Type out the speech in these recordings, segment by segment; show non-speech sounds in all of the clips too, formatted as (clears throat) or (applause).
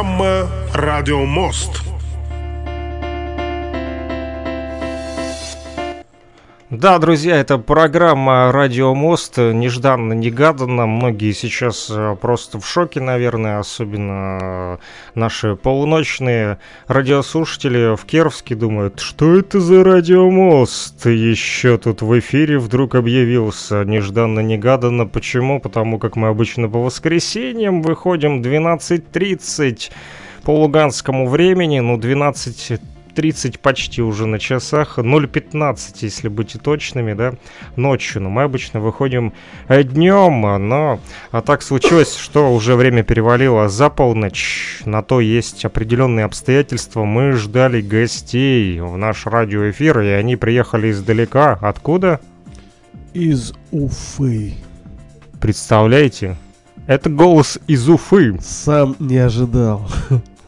программа «Радио Да, друзья, это программа «Радио Мост». Нежданно-негаданно. Многие сейчас э, просто в шоке, наверное, особенно э, наши полуночные радиослушатели в Кировске думают, что это за «Радио Мост?» Еще тут в эфире вдруг объявился нежданно-негаданно. Почему? Потому как мы обычно по воскресеньям выходим 12.30 по луганскому времени, ну 12 30 почти уже на часах, 0.15, если быть точными, да, ночью. Но мы обычно выходим э, днем, но а так случилось, что уже время перевалило за полночь. На то есть определенные обстоятельства. Мы ждали гостей в наш радиоэфир, и они приехали издалека. Откуда? Из Уфы. Представляете? Это голос из Уфы. Сам не ожидал.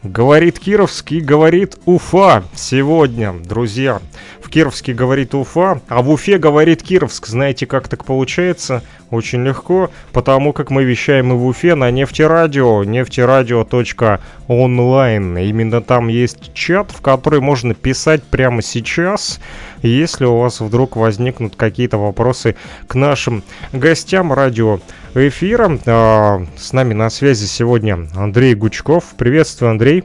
Говорит Кировский, говорит Уфа сегодня, друзья. В Кировске говорит Уфа, а в Уфе говорит Кировск. Знаете, как так получается? Очень легко, потому как мы вещаем и в Уфе на нефтерадио, нефтерадио.онлайн. Именно там есть чат, в который можно писать прямо сейчас, если у вас вдруг возникнут какие-то вопросы к нашим гостям радио эфира. А, с нами на связи сегодня Андрей Гучков. Приветствую, Андрей.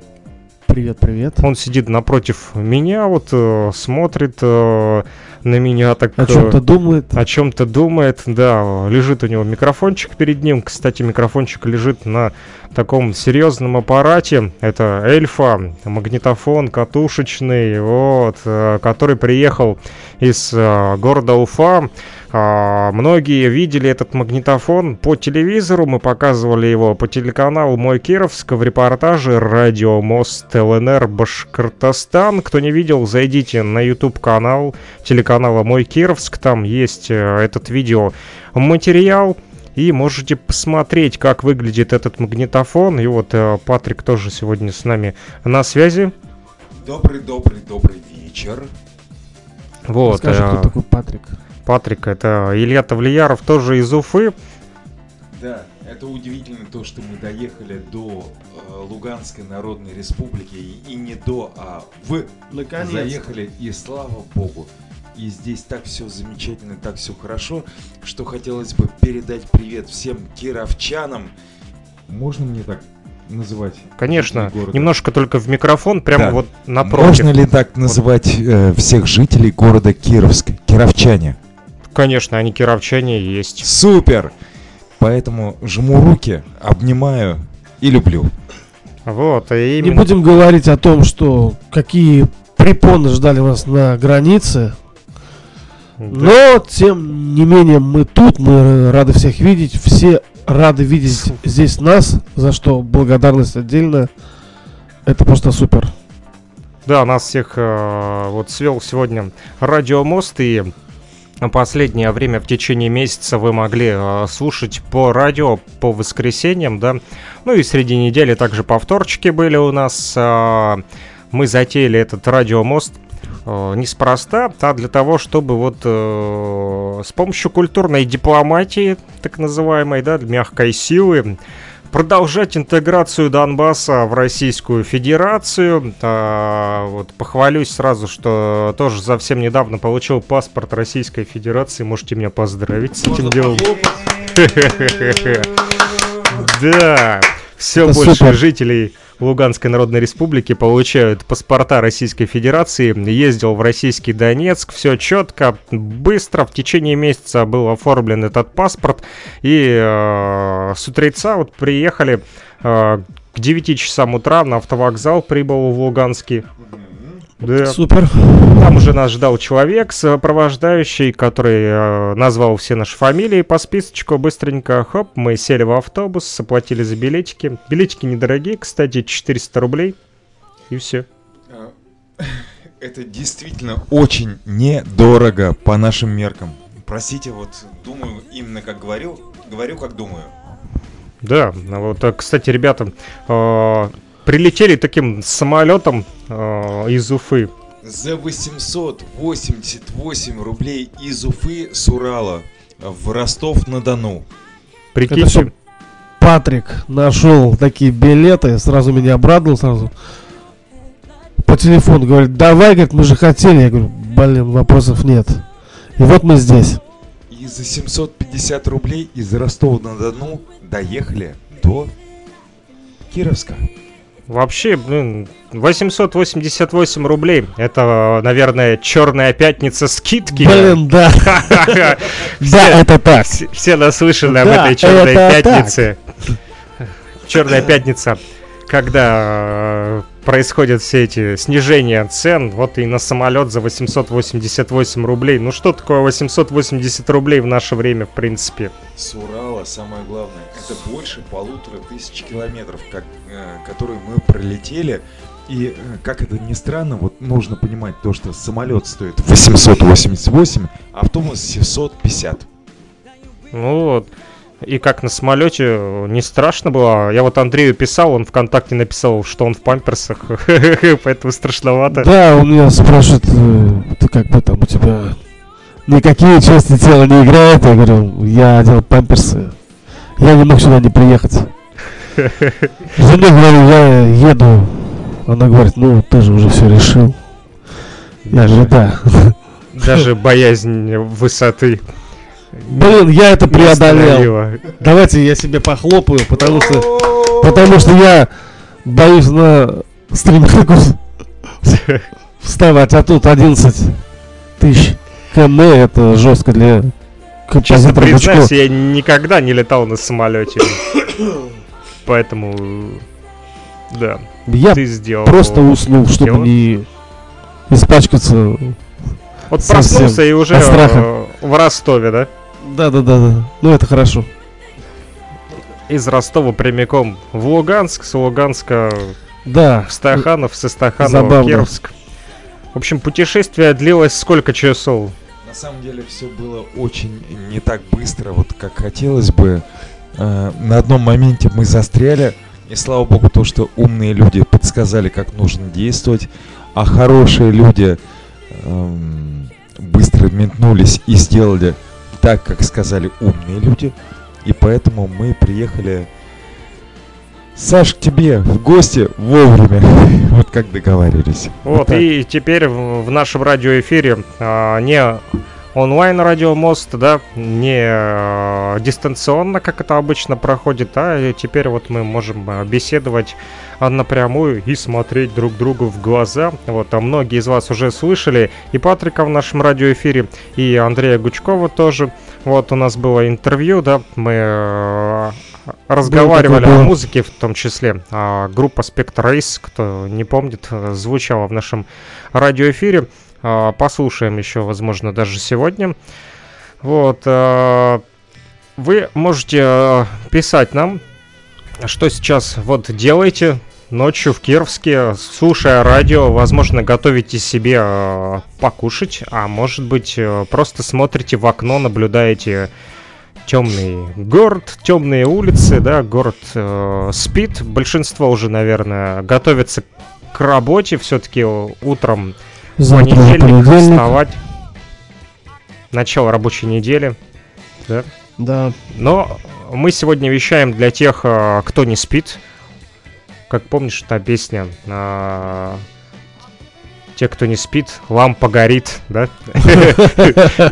Привет, привет. Он сидит напротив меня, вот э, смотрит э, на меня так... О чем-то думает. О чем-то думает, да. Лежит у него микрофончик перед ним. Кстати, микрофончик лежит на таком серьезном аппарате. Это Эльфа, магнитофон катушечный, вот, э, который приехал из э, города Уфа. А, многие видели этот магнитофон по телевизору, мы показывали его по телеканалу Мой Кировск в репортаже «Радио Мост ЛНР Башкортостан». Кто не видел, зайдите на YouTube-канал телеканала Мой Кировск, там есть э, этот видео материал. И можете посмотреть, как выглядит этот магнитофон. И вот э, Патрик тоже сегодня с нами на связи. Добрый, добрый, добрый вечер. Вот. Скажи, кто такой Патрик? Патрик, это Илья Тавлияров, тоже из Уфы. Да, это удивительно то, что мы доехали до э, Луганской Народной Республики и, и не до, а в Наконец. заехали и слава богу. И здесь так все замечательно, так все хорошо, что хотелось бы передать привет всем кировчанам. Можно мне так называть? Конечно, немножко только в микрофон, прямо Да. вот напротив. Можно ли так называть э, всех жителей города Кировск? Кировчане. Конечно, они кировчане и есть. Супер! Поэтому жму руки, обнимаю и люблю. Вот, и Не именно... будем говорить о том, что какие препоны ждали вас на границе. Да. Но, тем не менее, мы тут, мы рады всех видеть. Все рады видеть здесь нас, за что благодарность отдельно. Это просто супер. Да, нас всех э, вот свел сегодня радиомост, и последнее время, в течение месяца, вы могли э, слушать по радио по воскресеньям, да. Ну и среди недели также повторчики были у нас. э, мы затеяли этот радиомост неспроста, а для того, чтобы вот э, с помощью культурной дипломатии, так называемой, да, мягкой силы, продолжать интеграцию Донбасса в Российскую Федерацию. А, вот похвалюсь сразу, что тоже совсем недавно получил паспорт Российской Федерации. Можете меня поздравить с этим делом. (laughs) Да, все больше жителей Луганской Народной Республики получают паспорта Российской Федерации. Ездил в российский Донецк, все четко, быстро. В течение месяца был оформлен этот паспорт. И э, с утреца вот приехали э, к 9 часам утра на автовокзал, прибыл в Луганский. Да. Супер. Там уже нас ждал человек, сопровождающий, который э, назвал все наши фамилии по списочку. Быстренько, хоп, мы сели в автобус, заплатили за билетики. Билетики недорогие, кстати, 400 рублей. И все. А, (laughs) Это действительно очень недорого по нашим меркам. Простите, вот думаю именно как говорю, говорю как думаю. Да, ну вот, а, кстати, ребята, э, прилетели таким самолетом э, из Уфы. За 888 рублей из Уфы с Урала в Ростов-на-Дону. Прикиньте, Патрик нашел такие билеты, сразу меня обрадовал, сразу по телефону говорит, давай, говорит, мы же хотели. Я говорю, блин, вопросов нет. И вот мы здесь. И за 750 рублей из Ростова-на-Дону доехали до Кировска. Вообще, блин, 888 рублей. Это, наверное, черная пятница скидки. Блин, да. (laughs) Да, это так. Все, наслышаны об этой черной пятнице. Черная пятница, когда э, происходят все эти снижения цен, вот и на самолет за 888 рублей. Ну что такое 880 рублей в наше время, в принципе? С Урала, самое главное, это больше полутора тысяч километров, как, э, которые мы пролетели. И, э, как это ни странно, вот нужно понимать то, что самолет стоит 888, а автобус 750. Ну вот. И как на самолете, не страшно было. Я вот Андрею писал, он ВКонтакте написал, что он в памперсах, (laughs) поэтому страшновато. Да, он меня спрашивает, э, ты как бы там у тебя никакие части тела не играют. Я говорю, я одел памперсы. Я не мог сюда не приехать. (laughs) Жене говорю, я еду. Она говорит, ну ты же уже все решил. Я говорю, да. Даже боязнь высоты. Блин, я это преодолел. Давайте я себе похлопаю, потому что, потому что я боюсь на стриминг (laughs) вставать, а тут 11 тысяч км, это жестко для Честно признаюсь, я никогда не летал на самолете. Поэтому, да, Я ты сделал. просто уснул, чтобы дело. не испачкаться. Вот проснулся и уже в Ростове, да? Да-да-да, ну это хорошо. Из Ростова прямиком в Луганск, с Луганска Да, в Стаханов, со Стаханова в Забавно. Кировск. В общем, путешествие длилось сколько часов? На самом деле все было очень не так быстро, вот как хотелось бы. Э, На одном моменте мы застряли, и слава богу то, что умные люди подсказали, как нужно действовать, а хорошие люди эм, быстро метнулись и сделали так, как сказали умные люди. И поэтому мы приехали, Саш, к тебе в гости вовремя, (laughs) вот как договаривались. Вот, так. и теперь в, в нашем радиоэфире а, не онлайн радиомост, да, не а, дистанционно, как это обычно проходит, а теперь вот мы можем а, беседовать а, напрямую и смотреть друг другу в глаза. Вот, а многие из вас уже слышали и Патрика в нашем радиоэфире, и Андрея Гучкова тоже. Вот у нас было интервью, да, мы э, разговаривали о музыке в том числе. А, группа Spectre Race, кто не помнит, э, звучала в нашем радиоэфире. А, послушаем еще, возможно, даже сегодня. Вот. а, вы можете э, писать нам, что сейчас вот делаете ночью в Кировске, слушая радио, возможно, готовите себе покушать, а может быть, э, просто смотрите в окно, наблюдаете темный город, темные улицы, да, город э, спит. Большинство уже, наверное, готовится к работе, все-таки утром завтра понедельник, понедельник. вставать. Начало рабочей недели. Да. Да. Но мы сегодня вещаем для тех, э, кто не спит. Как помнишь, та песня а, те, кто не спит, лампа горит, да? (laughs)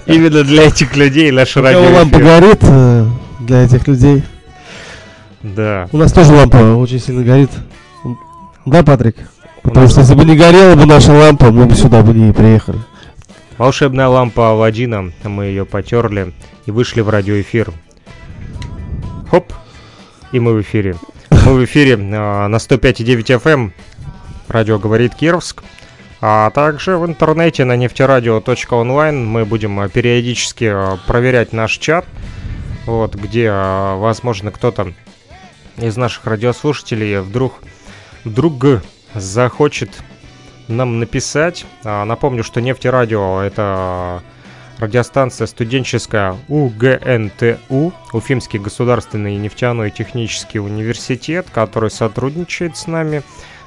Именно для этих людей кого радио. лампа горит э, для этих людей. Да. У нас тоже лампа очень сильно горит. Да, Патрик? Потому что если бы не горела бы наша лампа, мы бы сюда бы не приехали. волшебная лампа Аладдина, мы ее потерли и вышли в радиоэфир. Хоп, и мы в эфире. Мы в эфире а, на 105,9 FM. Радио говорит Кировск. А также в интернете на нефтерадио.онлайн мы будем а, периодически а, проверять наш чат. Вот, где, возможно, кто-то из наших радиослушателей вдруг, вдруг захочет нам написать. А, Напомню, что Нефтерадио это радиостанция студенческая УГНТУ, Уфимский государственный нефтяной технический университет, который сотрудничает с нами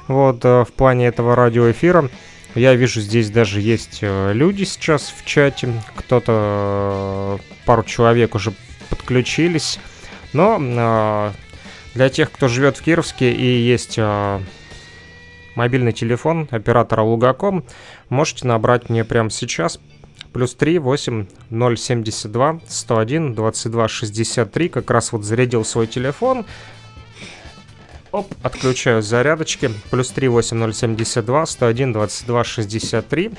вот э, в плане этого радиоэфира. Я вижу, здесь даже есть э, люди сейчас в чате, кто-то, э, пару человек уже подключились, но э, Для тех, кто живет в Кировске и есть а, мобильный телефон оператора Лугаком, можете набрать мне прямо сейчас. Плюс 3 8 072 101 22 63. Как раз вот зарядил свой телефон. Оп, отключаю зарядочки. Плюс 3 8072 101 22 63.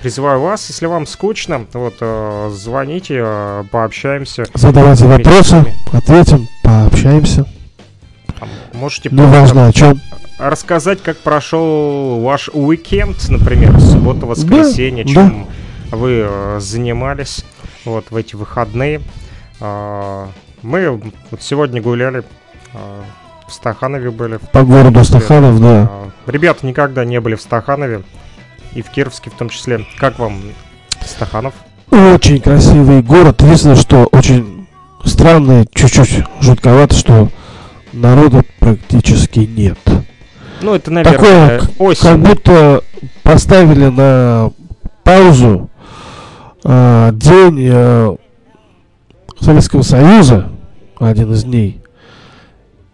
Призываю вас, если вам скучно, вот э, звоните, э, пообщаемся. Задавайте вопросы, ответим, пообщаемся. Можете Не важно о чем. Рассказать, как прошел ваш уикенд, например, суббота, воскресенье, Да, чем вы э, занимались вот в эти выходные. А, мы вот сегодня гуляли, а, в Стаханове были. По городу Стаханов, да. А, Ребята никогда не были в Стаханове и в Кировске в том числе. Как вам Стаханов? Очень красивый город. Единственное, что очень странно, чуть-чуть жутковато, что народа практически нет. Ну, это, наверное, Такое, Как осень. будто поставили на паузу а, день а, Советского Союза, один из дней.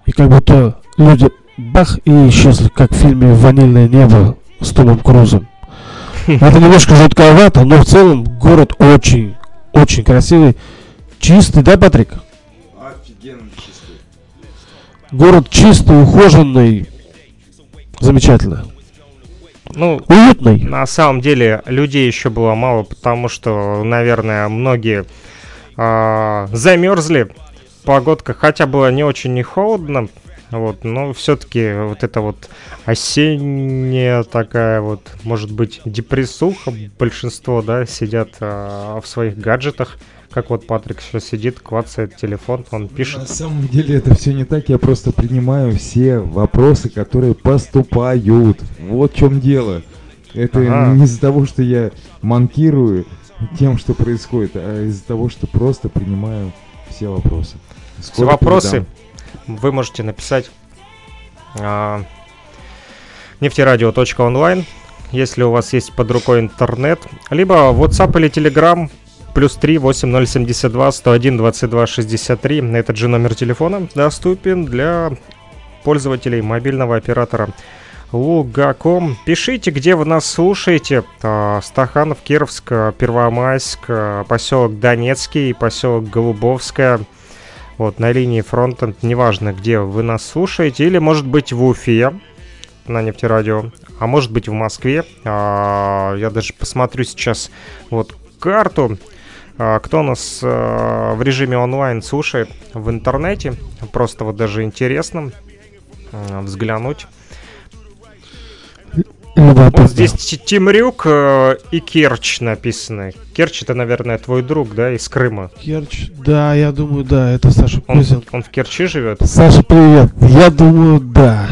И как будто люди бах и исчезли, как в фильме «Ванильное небо» с Томом Крузом. (laughs) Это немножко жутковато, но в целом город очень, очень красивый. Чистый, да, Патрик? Офигенно чистый. Город чистый, ухоженный. Замечательно. Ну, Уютный. На самом деле людей еще было мало, потому что, наверное, многие а, замерзли. Погодка, хотя было не очень не холодно, вот, но все-таки вот это вот осенняя такая вот, может быть, депрессуха, большинство, да, сидят а, в своих гаджетах, как вот Патрик сейчас сидит, клацает телефон, он пишет. На самом деле это все не так, я просто принимаю все вопросы, которые поступают. Вот в чем дело. Это Ага. не из-за того, что я манкирую тем, что происходит, а из-за того, что просто принимаю все вопросы. Все Скоро вопросы передам. вы можете написать а, нефтерадио.онлайн, если у вас есть под рукой интернет, либо WhatsApp или Telegram плюс 3 8072 101 22 63. Этот же номер телефона доступен для пользователей мобильного оператора Лугаком. Пишите, где вы нас слушаете. А, Стаханов, Кировск, Первомайск, поселок Донецкий, поселок Голубовская. Вот, на линии фронта, неважно, где вы нас слушаете, или, может быть, в Уфе на нефтерадио, а может быть, в Москве. А, я даже посмотрю сейчас вот карту, кто нас а, в режиме онлайн слушает в интернете. Просто вот даже интересно а, взглянуть. Любопытно. Вот здесь Тимрюк и Керчь написаны. Керчь это, наверное, твой друг, да, из Крыма. Керчь, да, я думаю, да, это Саша Он, Кузин. он в Керчи живет. Саша, привет. Я думаю, да.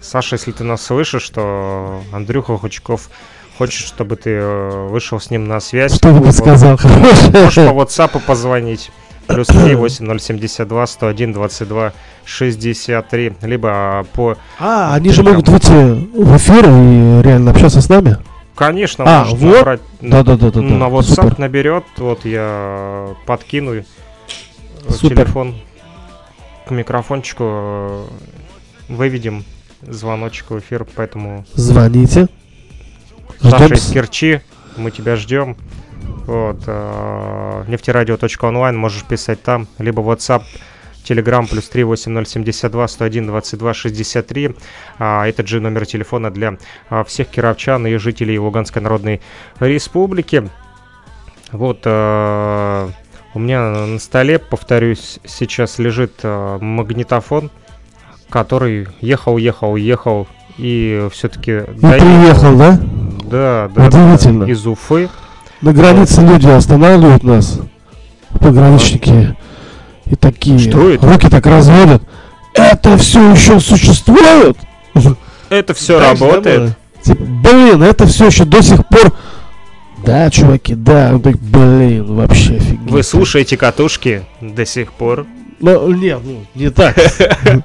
Саша, если ты нас слышишь, то Андрюха Хучков хочет, чтобы ты э, вышел с ним на связь. Что-нибудь Вот. сказал Можешь по. WhatsApp позвонить. Плюс 3 8072 101 22 63. Либо по... А, они же могут выйти в эфир и реально общаться с нами? Конечно, А, может вот. набрать Да-да-да-да. на WhatsApp Супер. наберет. Вот я подкину Супер. телефон к микрофончику. э, Выведем звоночек в эфир, поэтому Звоните. Саша Ждем. из Керчи, мы тебя ждем. Вот, э, нефтерадио.онлайн, можешь писать там, либо WhatsApp, Telegram плюс 3 8072 101 22 63. А, этот же номер телефона для а, всех кировчан и жителей Луганской Народной Республики. Вот, э, у меня на столе, повторюсь, сейчас лежит э, магнитофон, который ехал, ехал, ехал и все-таки И приехал, да? Да, да, Удивительно. да, из Уфы. На границе люди останавливают нас, пограничники, и такие Что это? руки так разводят. Это все еще существует? Это все Дальше работает. домой. Типа, блин, это все еще до сих пор. Да, чуваки, да, блин, вообще офигеть. Вы слушаете катушки до сих пор Ну, нет, ну, не так. (laughs)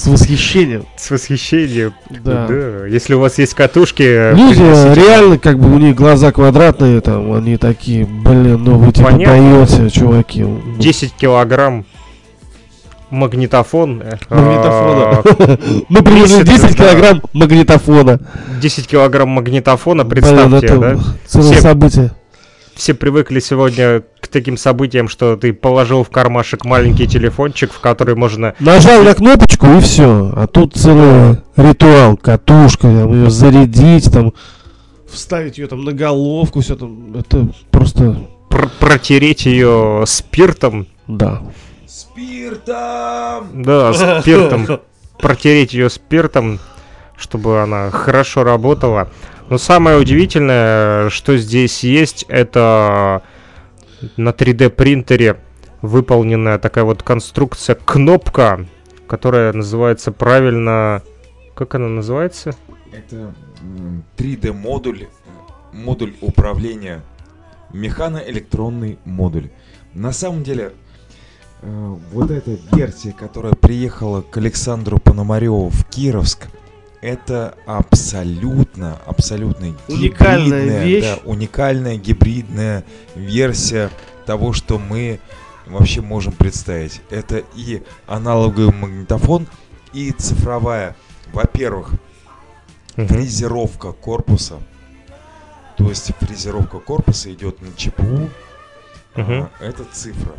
С восхищением. с восхищением. Да. Если у вас есть катушки, э, Люди приносите. реально, как бы у них глаза квадратные, там, они такие, блин, ну вы типа даете, чуваки. Ну, 10 килограмм магнитофон. э, Магнитофона. Мы привезли месяца, 10 да. килограмм магнитофона. 10 килограмм магнитофона, представьте, да? Целое событие. Все привыкли сегодня таким событиям, что ты положил в кармашек маленький телефончик, в который можно... Нажал на кнопочку и все. А тут целый ритуал, катушка, там, ее зарядить, там, вставить ее там на головку, все там. Это просто, пр- протереть ее спиртом. да. Спиртом! Да, (laughs) спиртом. Протереть ее спиртом, чтобы она хорошо работала. Но самое удивительное, что здесь есть, это на 3D принтере выполненная такая вот конструкция кнопка, которая называется правильно... Как она называется? Это м, 3D модуль, модуль управления, механоэлектронный модуль. На самом деле, э, вот эта версия, которая приехала к Александру Пономареву в Кировск, это абсолютно, абсолютно Уникальная гибридная, вещь. да, уникальная гибридная версия того, что мы вообще можем представить. Это и аналоговый магнитофон, и цифровая. Во-первых, Мгм. фрезеровка корпуса. То есть фрезеровка корпуса идет на ЧПУ. Мгм. а, это цифра.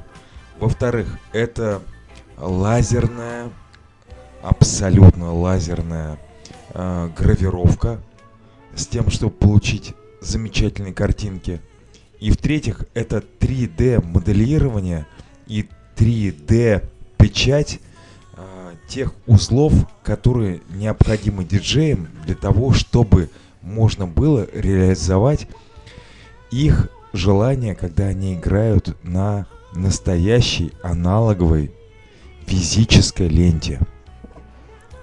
Во-вторых, это лазерная, абсолютно лазерная а, гравировка с тем, чтобы получить замечательные картинки. И в-третьих, это 3D моделирование и 3D печать а, тех узлов, которые необходимы диджеям для того, чтобы можно было реализовать их желание, когда они играют на настоящей аналоговой физической ленте.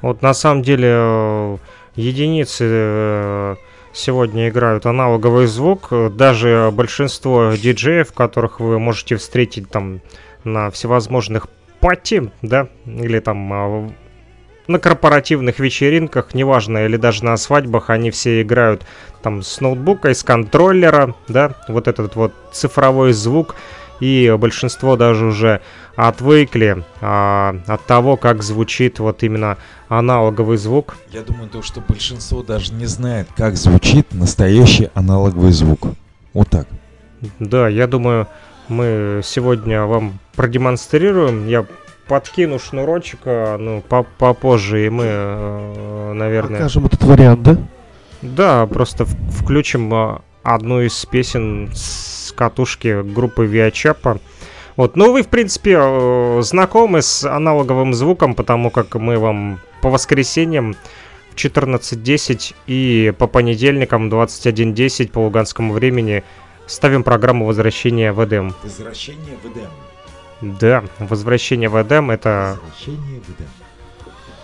Вот на самом деле э, единицы э, сегодня играют аналоговый звук. Даже большинство диджеев, которых вы можете встретить там на всевозможных пати, да, или там а, на корпоративных вечеринках, неважно, или даже на свадьбах, они все играют там с ноутбука, из контроллера, да, вот этот вот цифровой звук, и большинство даже уже отвыкли а, от того, как звучит вот именно аналоговый звук. Я думаю, то, что большинство даже не знает, как звучит настоящий аналоговый звук. Вот так. Да, я думаю, мы сегодня вам продемонстрируем. Я подкину шнурочек, а, ну, по- попозже, и мы, э, наверное... Покажем этот вариант, да? Да, просто включим а, одну из песен с катушки группы Виачапа. Вот, ну вы, в принципе, э, знакомы с аналоговым звуком, потому как мы вам по воскресеньям в 14.10 и по понедельникам 21.10 по луганскому времени ставим программу возвращения в Эдем. Возвращение в Эдем. Да, возвращение в Эдем это Возвращение в Эдем.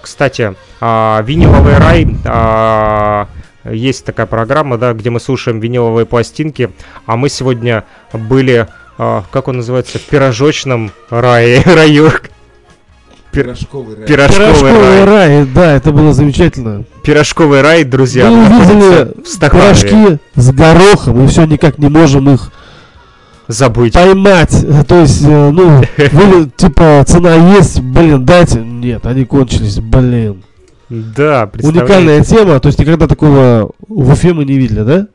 Кстати, а, виниловый рай. а, есть такая программа, да, где мы слушаем виниловые пластинки. А мы сегодня были, а, как он называется, пирожочном рае, (laughs) раю. Пир- Пирожковый рай. Пирожковый Пирожковый рай. рай, да, это было замечательно. Пирожковый рай, друзья. Мы увидели пирожки с горохом, и все никак не можем их Забыть. поймать. То есть, э, ну, (laughs) вы, типа, цена есть, блин, дайте. Нет, они кончились, блин. Да, представляете? Уникальная тема, то есть никогда такого в Уфе мы не видели, да?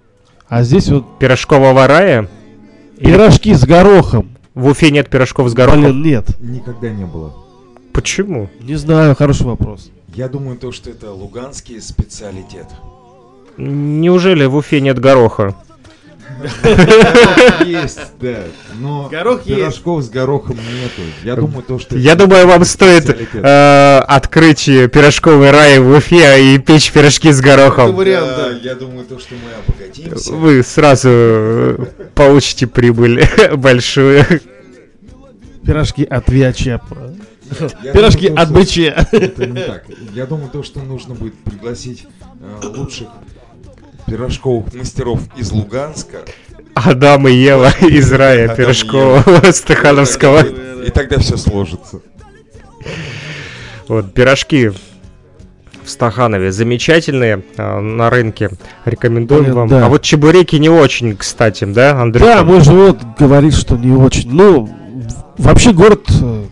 А здесь вот Пирожкового рая. Пирожки с горохом. В Уфе нет пирожков с горохом. Блин, нет. Никогда не было. Почему? Не знаю, хороший вопрос. Я думаю, то, что это луганский специалитет. Неужели в Уфе нет гороха? Есть, да. Но Горох есть. пирожков с горохом нету. Я думаю, то, что... Я думаю, вам стоит э, открыть пирожковый рай в Уфе и печь пирожки с горохом. вариант, Да. Я думаю, то, что мы обогатимся. Вы сразу получите прибыль (laughs) большую. Пирожки от Виачапа. Я (laughs) Пирожки думаю, от БЧ. Это не так. Я думаю, то, что нужно будет пригласить э, лучших пирожковых мастеров из Луганска. Адам и Ева из рая Адам и пирожкового Стахановского. И тогда все сложится. Вот, пирожки в Стаханове замечательные э, на рынке. Рекомендуем Блин, вам. да. А вот чебуреки не очень, кстати, да, Андрей? Да, мой живот говорит, что не очень. Ну, вообще город э,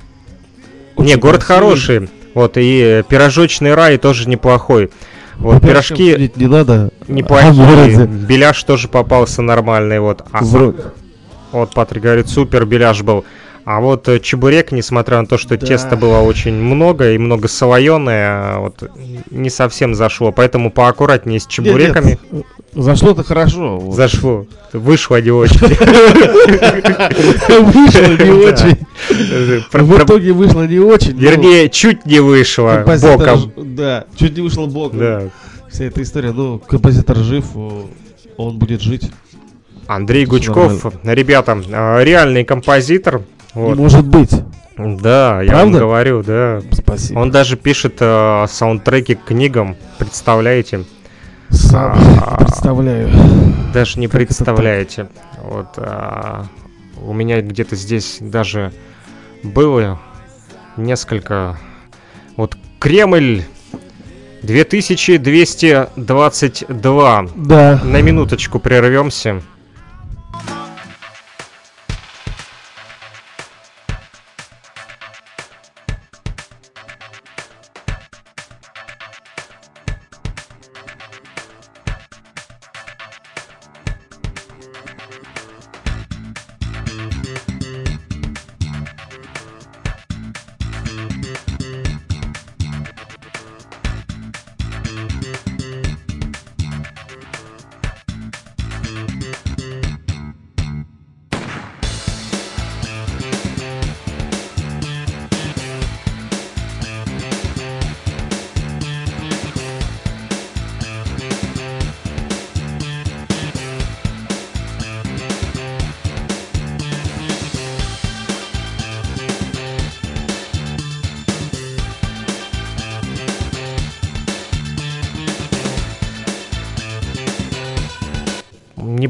Не, город красивый. хороший. Вот, и пирожочный рай тоже неплохой. Вот, пирожки не надо. А неплохие. городе. Беляш тоже попался нормальный. Вот, а, вот Патрик говорит, супер беляш был. А вот э, чебурек, несмотря на то, что Да. теста было очень много и много солоеное, вот не совсем зашло. Поэтому поаккуратнее с Нет, чебуреками. нет, Зашло-то хорошо. вот. Зашло. Вышло не очень. Вышло не очень. Э, В итоге вышло не очень. Вернее, чуть не вышло боком. Да, чуть не вышел боком. Вся эта история. Ну, композитор жив, он будет жить. Андрей Гучков, ребята, э, реальный композитор. Вот. может быть. Да, я вам Правда? говорю, да. Спасибо. Он даже пишет э, саундтреки к книгам, представляете? Сам А, (laughs) представляю. Даже не Как представляете. Вот а, у меня где-то здесь даже было несколько. Вот Кремль 2222. Да. На минуточку прервемся.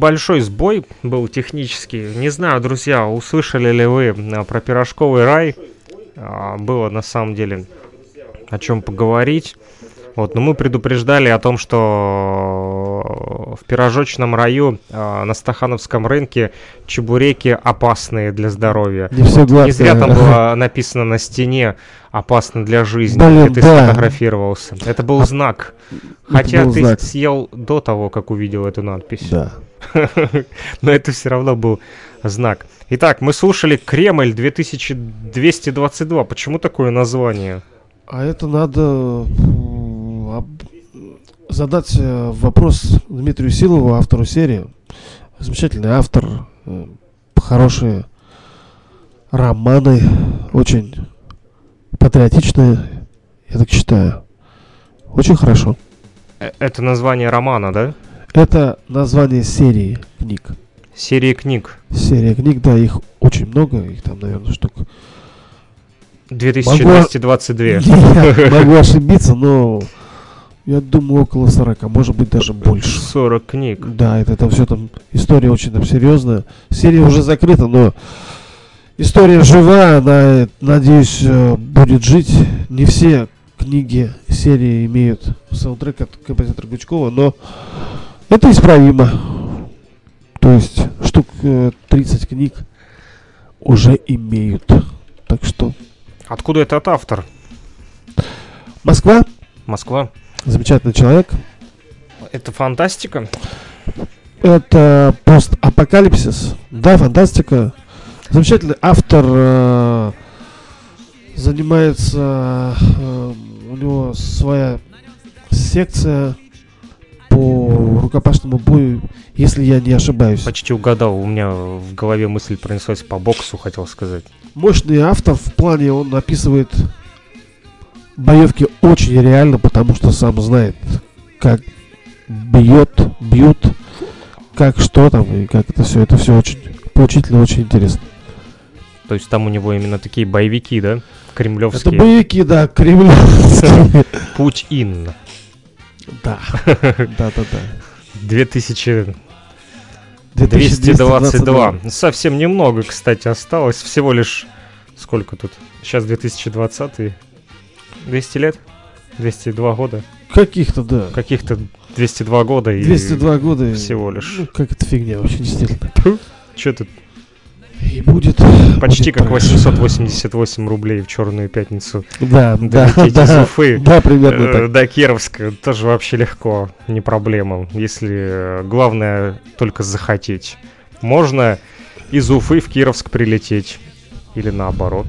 Небольшой сбой был технический. Не знаю, друзья, услышали ли вы а, про пирожковый рай. А, Было на самом деле о чем поговорить. Вот, но мы предупреждали о том, что в пирожочном раю а, на Стахановском рынке чебуреки опасные для здоровья. Не все гладко. Не зря там было написано на стене «опасно для жизни», Блин, где ты да. сфотографировался. Это был А- знак. Это Хотя был ты знак. съел до того, как увидел эту надпись. Да. Но это все равно был знак. Итак, мы слушали Кремль 2222. Почему такое название? А это надо задать э, вопрос Дмитрию Силову, автору серии. Замечательный автор, э, хорошие романы, очень патриотичные, я так считаю. Очень хорошо. Э, Это название романа, да? Это название серии книг. Серии книг. Серия книг, да, их очень много, их там, наверное, штук 2222. (laughs) Я могу ошибиться, но я думаю около 40, а может быть даже больше. 40 книг. Да, это там все там история очень там серьезная. Серия уже закрыта, но история жива, она, надеюсь, э, будет жить. Не все книги серии имеют саундтрек от композитора Гучкова, но это исправимо. То есть штук э, 30 книг уже имеют. Так что Откуда этот автор? Москва, Москва. замечательный человек. Это фантастика? Это постапокалипсис. Да, фантастика. Замечательный автор. э, занимается. э, у него своя секция по рукопашному бою, если я не ошибаюсь. Почти угадал. У меня в голове мысль пронеслась по боксу, хотел сказать. Мощный автор в плане он описывает боевки очень реально, потому что сам знает, как бьет, бьют, как что там и как это все. Это все очень поучительно, очень интересно. То есть там у него именно такие боевики, да? Это Кремлевские. боевики, да, кремлевские. Путь ин. Да, да, да, да. 2000 2222. 222. Совсем немного, кстати, осталось. Всего лишь... Сколько тут? Сейчас 2020. 200 лет? 202 года? Каких-то, да. Каких-то 202 года и... 202 года. всего лишь. Ну, как это фигня вообще, действительно. Что тут И будет... Почти будет как трэш. 888 рублей в черную пятницу. Да, да, из да. Уфы. Да, примерно Э, так. До Кировска тоже вообще легко, не проблема. Если э, главное только захотеть. Можно из Уфы в Кировск прилететь. Или наоборот.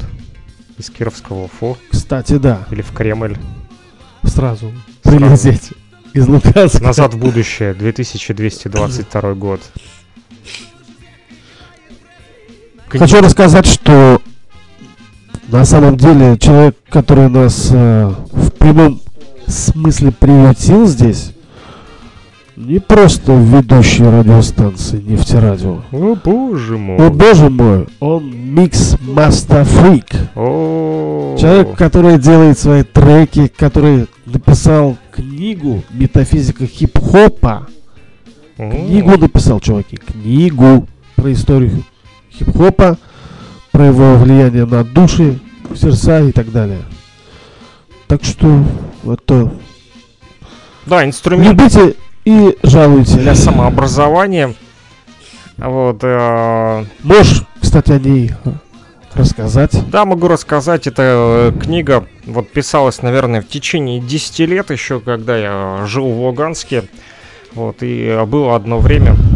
Из Кировска в Уфу. Кстати, да, Или в Кремль. сразу Сразу. прилететь из Луганска. Назад в будущее. 2222 год. Хочу рассказать, что на самом деле человек, который нас э, в прямом смысле приютил здесь, не просто ведущий радиостанции нефтерадио. О, боже О мой. боже мой, он микс мастер фрик. О. Человек, который делает свои треки, который написал книгу «Метафизика хип-хопа». Книгу написал, чуваки, книгу про историю хип-хопа, про его влияние на души, сердца и так далее. Так что это Да, инструмент любите и жалуйте. для самообразования. Вот, э, Можешь, кстати, о ней рассказать. Да, могу рассказать. Эта э, книга вот писалась, наверное, в течение 10 лет еще, когда я жил в Луганске. Вот, и э, было одно время, э,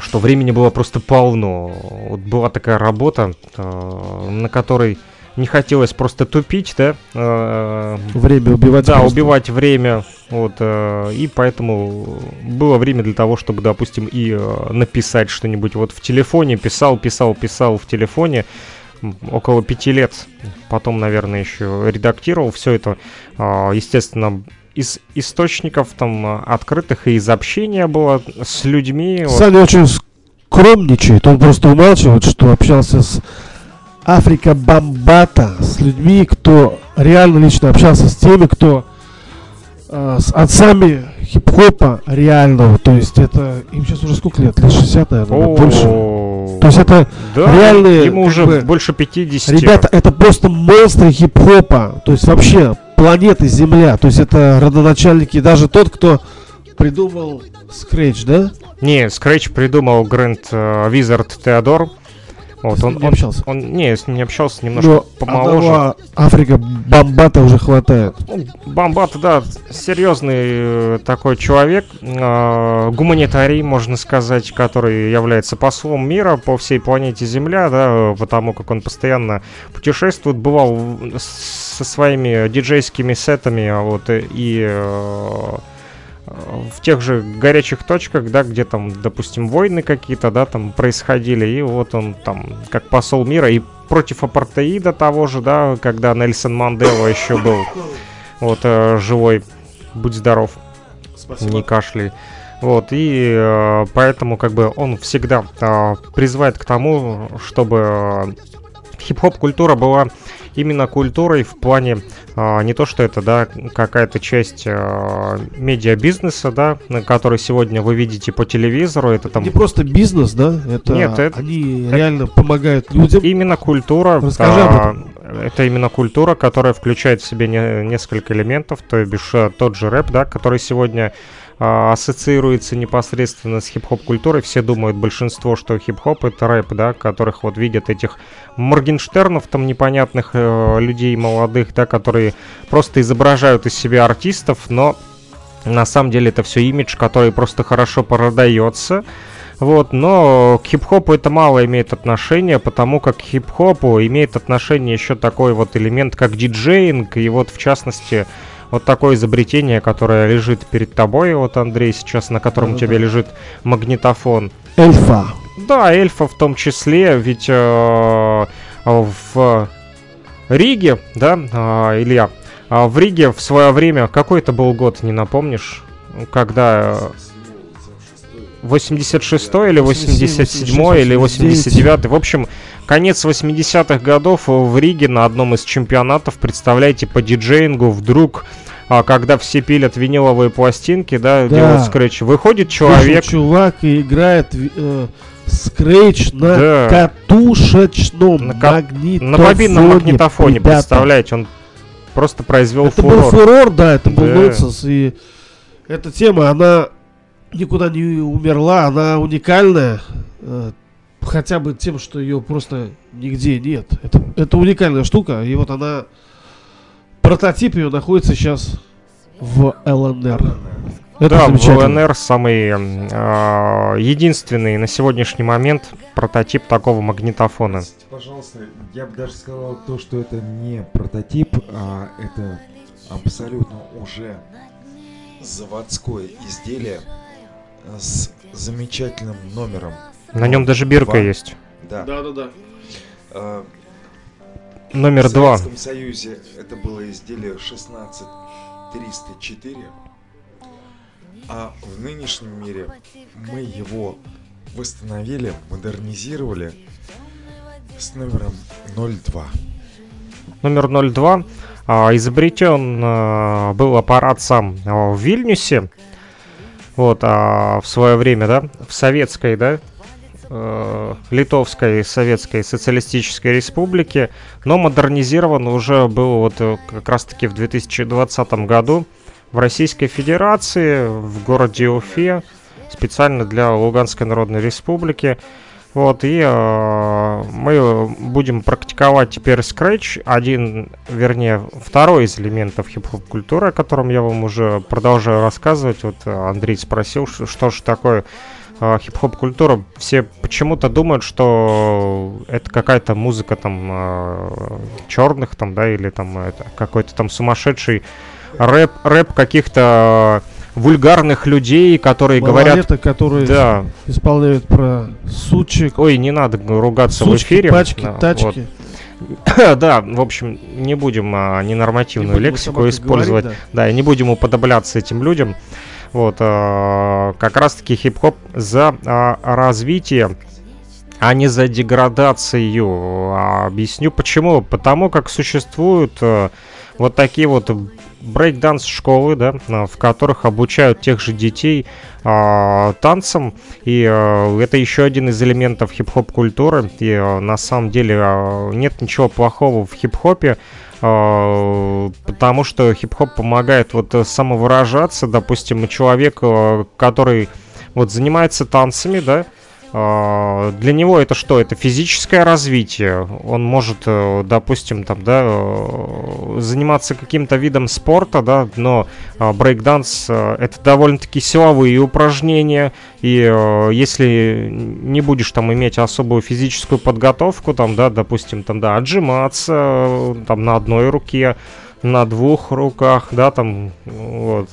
что времени было просто полно. Вот была такая работа, э, на которой не хотелось просто тупить, да, э, Время убивать. да, просто. убивать время, вот, э, и поэтому было время для того, чтобы, допустим, и написать что-нибудь. Вот в телефоне писал, писал, писал в телефоне около пяти лет. Потом, наверное, еще редактировал все это, а, естественно, из источников там а, открытых и из общения было с людьми. вот. Саня очень скромничает, он просто умалчивает, что общался с Африка Бомбата, с людьми, кто реально лично общался с теми, кто э, с отцами хип-хопа реального, то есть это, им сейчас уже сколько лет? Лет 60, наверное, О, больше. То есть это, да, реальные, ему уже бы, больше 50. ребята, это просто монстры хип-хопа, то есть вообще планеты Земля, то есть это родоначальники, даже тот, кто придумал Scratch, да? Не, Scratch придумал Грэнд э, Визард Теодор. Вот, он, не он, общался? он, не, с ним не общался, немножко Но помоложе. одного Африка Бомбата уже хватает. Ну, Бомбат, да, серьезный э, такой человек, э, гуманитарий, можно сказать, который является послом мира по всей планете Земля, да, потому как он постоянно путешествует, бывал со своими диджейскими сетами, а вот, э, и э, в тех же горячих точках, да, где там, допустим, войны какие-то, да, там происходили, и вот он там как посол мира и против апартеида того же, да, когда Нельсон Мандела еще был вот э, живой, будь здоров, не кашляй. Вот, и э, поэтому как бы он всегда э, призывает к тому, чтобы э, хип-хоп культура была именно культурой в плане а, не то, что это, да, какая-то часть а, медиабизнеса, да, который сегодня вы видите по телевизору, это там Не просто бизнес, да? Это Нет, это- они это- реально помогают людям. именно культура. Расскажи об а, Это именно культура, которая включает в себе не- несколько элементов, то бишь а, тот же рэп, да, который сегодня а, ассоциируется непосредственно с хип-хоп культурой. Все думают, большинство, что хип-хоп это рэп, да, которых вот видят этих Моргенштернов там непонятных э, людей молодых, да, которые просто изображают из себя артистов, но на самом деле это все имидж, который просто хорошо продается. Вот, но к хип-хопу это мало имеет отношение, потому как к хип-хопу имеет отношение еще такой вот элемент, как диджеинг, и вот в частности вот такое изобретение, которое лежит перед тобой, вот Андрей сейчас, на котором у тебя лежит магнитофон. Эльфа. Да, эльфа в том числе, ведь э, в Риге, да, а, Илья, а в Риге в свое время, какой это был год, не напомнишь, когда... э, 86 или 87 или 89 В общем, конец 80-х годов в Риге на одном из чемпионатов, представляете, по диджеингу вдруг, а, когда все пилят виниловые пластинки, да, Да. делают скретч, выходит Человек. человек, чувак и играет э, скретч на Да. катушечном На ка- магнитофоне. на мобильном магнитофоне, ребята. представляете, он просто произвел Это был фурор. фурор, да, это был Да. нонсенс. И эта тема, она никуда не умерла, она уникальная. Хотя бы тем, что ее просто нигде нет. Это, это уникальная штука, и вот она, прототип ее находится сейчас в ЛНР. Это да, в. ЛНР самый э, единственный на сегодняшний момент прототип такого магнитофона. Пожалуйста, я бы даже сказал то, что это не прототип, а это абсолютно уже заводское изделие с замечательным номером. На нем даже бирка Два. есть. Да. Да, да, да. Э, Номер в два. Советском Союзе это было изделие 16304, а в нынешнем мире мы его восстановили, модернизировали с номером 02. Номер 02. А, изобретен а, был аппарат сам а, в Вильнюсе. Вот, а, в свое время, да, в советской, да, э, Литовской Советской Социалистической Республике, но модернизирован уже был вот э, как раз-таки в 2020 году в Российской Федерации, в городе Уфе, специально для Луганской Народной Республики. Вот, и э, мы будем практиковать теперь Scratch, один, вернее, второй из элементов хип-хоп культуры, о котором я вам уже продолжаю рассказывать. Вот э, Андрей спросил, ш- что же такое э, хип-хоп культура. Все почему-то думают, что это какая-то музыка там черных там, да, или там это какой-то там сумасшедший рэп, рэп каких-то э, вульгарных людей, которые говорят... Малолеток, которые Да, исполняют про сучек, ой, не надо ругаться в сучки, эфире. пачки, Да, тачки. вот. (coughs) Да, в общем, не будем а, Не ненормативную будем о лексику использовать. говорить, Да, и не будем уподобляться этим людям. Вот, а, как раз-таки хип-хоп за а, развитие, а не за деградацию. А, объясню почему. Потому как существуют вот такие вот брейкданс школы, да, в которых обучают тех же детей а, танцам. И а, это еще один из элементов хип-хоп культуры. И а, на самом деле а, нет ничего плохого в хип-хопе. а, Потому что хип-хоп помогает вот э, самовыражаться, допустим, человек, э, который вот занимается танцами, да, а, для него это что? Это физическое развитие. Он может, э, допустим, там, да, э, заниматься каким-то видом спорта, да, но а, брейкданс э, это довольно-таки силовые упражнения. И если не будешь там иметь особую физическую подготовку, там, да, допустим, там, да, отжиматься там на одной руке, на двух руках, да, там, вот,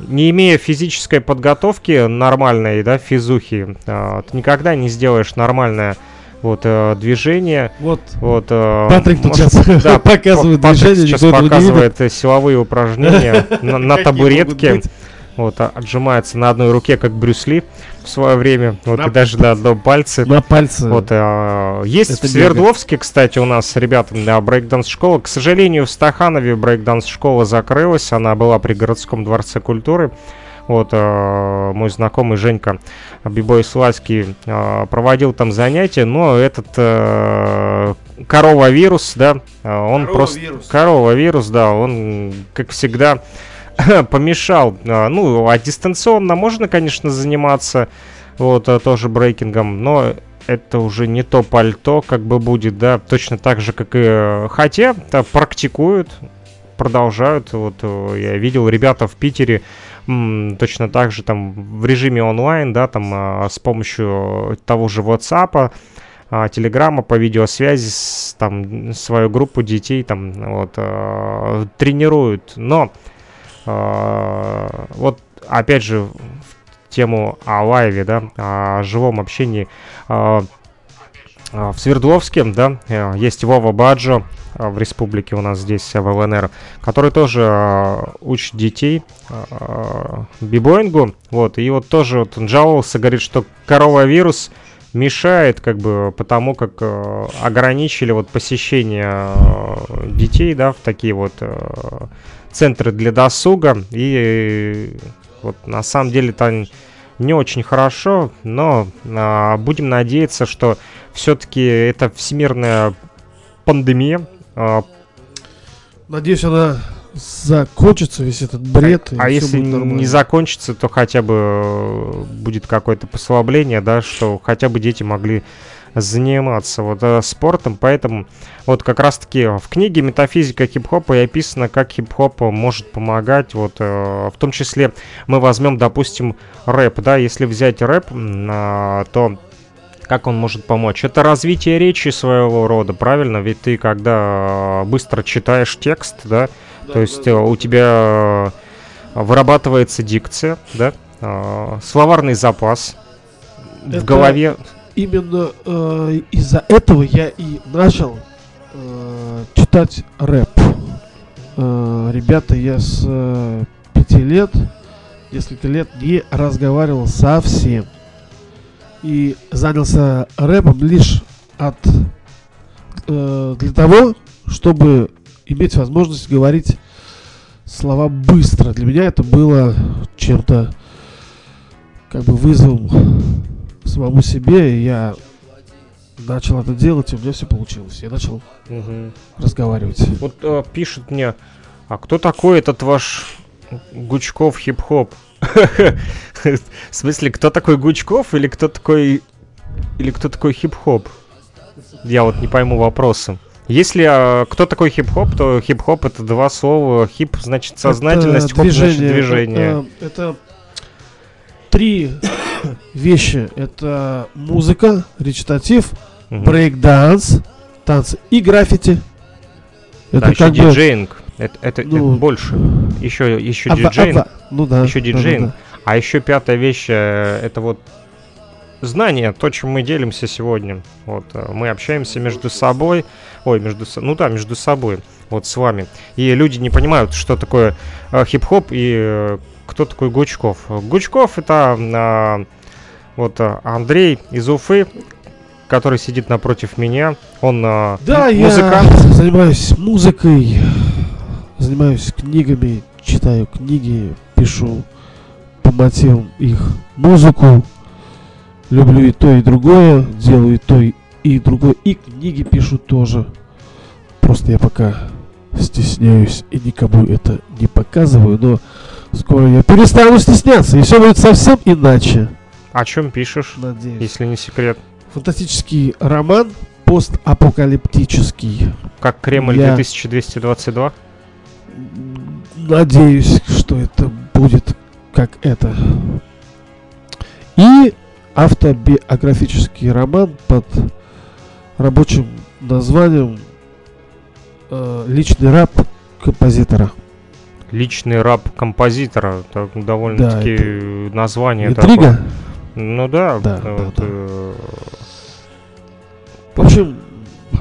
не имея физической подготовки нормальной, да, физухи, а, ты никогда не сделаешь нормальное вот э, движение. Вот Вот, э, Патрик тут может, сейчас да, (laughs) показывает Патрик движение, сейчас показывает э, силовые упражнения (laughs) на, табуретке. Вот, а- отжимается на одной руке, как Брюс Ли в свое время. Вот, На- и даже на одном пальце. На пальце. Вот, а, есть Это в Свердловске, кстати, у нас ребята на брейкданс школа. К сожалению, в Стаханове брейкданс школа закрылась. Она была при городском дворце культуры. Вот а, мой знакомый Женька Бибой Славский а, проводил там занятия, но этот а, коровавирус, да, он просто Коровавирус. коровавирус, да, он как всегда (clears throat) помешал. А, Ну, а дистанционно можно, конечно, заниматься вот а, тоже брейкингом, но это уже не то пальто, как бы будет, да, точно так же, как и э, хотя да, практикуют, продолжают. Вот э, я видел ребята в Питере точно так же там в режиме онлайн, да, там а, с помощью того же WhatsApp, а, по видеосвязи с, там свою группу детей там вот тренируют, но вот опять же в тему о лайве, да, о живом общении. а, а, В Свердловске, да, э, есть Вова Баджо а, в республике у нас здесь, э, в ЛНР, который тоже а, учит детей а, бибоингу, вот, и вот тоже вот он жаловался, говорит, что коровавирус мешает, как бы, потому как э, ограничили вот посещение детей, да, в такие вот центры для досуга, и э, вот на самом деле это не очень хорошо, но а, будем надеяться, что все-таки это всемирная пандемия. а, Надеюсь, она закончится весь этот бред. А всё если не закончится, то хотя бы э, будет какое-то послабление, да, что хотя бы дети могли заниматься вот э, спортом, поэтому вот как раз-таки в книге «Метафизика хип-хопа» и описано, как хип-хоп может помогать, вот э, в том числе мы возьмем, допустим, рэп, да, если взять рэп, а, то как он может помочь? Это развитие речи своего рода, правильно? Ведь ты когда быстро читаешь текст, да, то есть э, у тебя вырабатывается дикция, да, словарный запас в Это- голове. Именно э, из-за этого я и начал э, читать рэп. Э, ребята, я с э, пяти лет, несколько лет не разговаривал совсем. И занялся рэпом лишь от, э, для того, чтобы иметь возможность говорить слова быстро. Для меня это было чем-то как бы вызовом самому себе, и я начал это делать, и у меня все получилось. Я начал Мгм. разговаривать. Вот э, пишут мне, а кто такой этот ваш Гучков хип-хоп? (laughs) В смысле, кто такой Гучков или кто такой или кто такой хип-хоп? Я вот не пойму вопроса. Если а, кто такой хип-хоп, то хип-хоп это два слова. Хип значит сознательность, Это хоп значит движение. движение. Это, это три вещи. Это музыка, речитатив, Мгм. брейк-данс, танцы и граффити. Да, Это еще как бы... диджеинг. Это, это- это ну, больше. Еще, еще Aba- диджеинг. aba- Ну да. Еще да, да, диджеинг. да. А еще пятая вещь э, это вот знание, то, чем мы делимся сегодня. Вот э, мы общаемся между собой, ой, между, ну да, между собой, вот с вами. И люди не понимают, что такое э, хип-хоп и э, кто такой Гучков. Гучков это а, вот э, Андрей из Уфы, который сидит напротив меня. Он э, Да, м- я музыкант. занимаюсь музыкой, занимаюсь книгами, читаю книги, пишу по мотивам их музыку. Люблю и то, и другое, делаю и то, и- и другое. И книги пишу тоже. Просто я пока стесняюсь и никому это не показываю, но скоро я перестану стесняться, и все будет совсем иначе, О чем пишешь, надеюсь. если не секрет? Фантастический роман, постапокалиптический. Как Кремль Я- 2222? Надеюсь, что это будет как это. И автобиографический роман под рабочим названием э, «Личный раб композитора». Личный раб композитора. Так, довольно-таки название Интрига? такое. Ну да. Да, да, вот, да. э, В общем,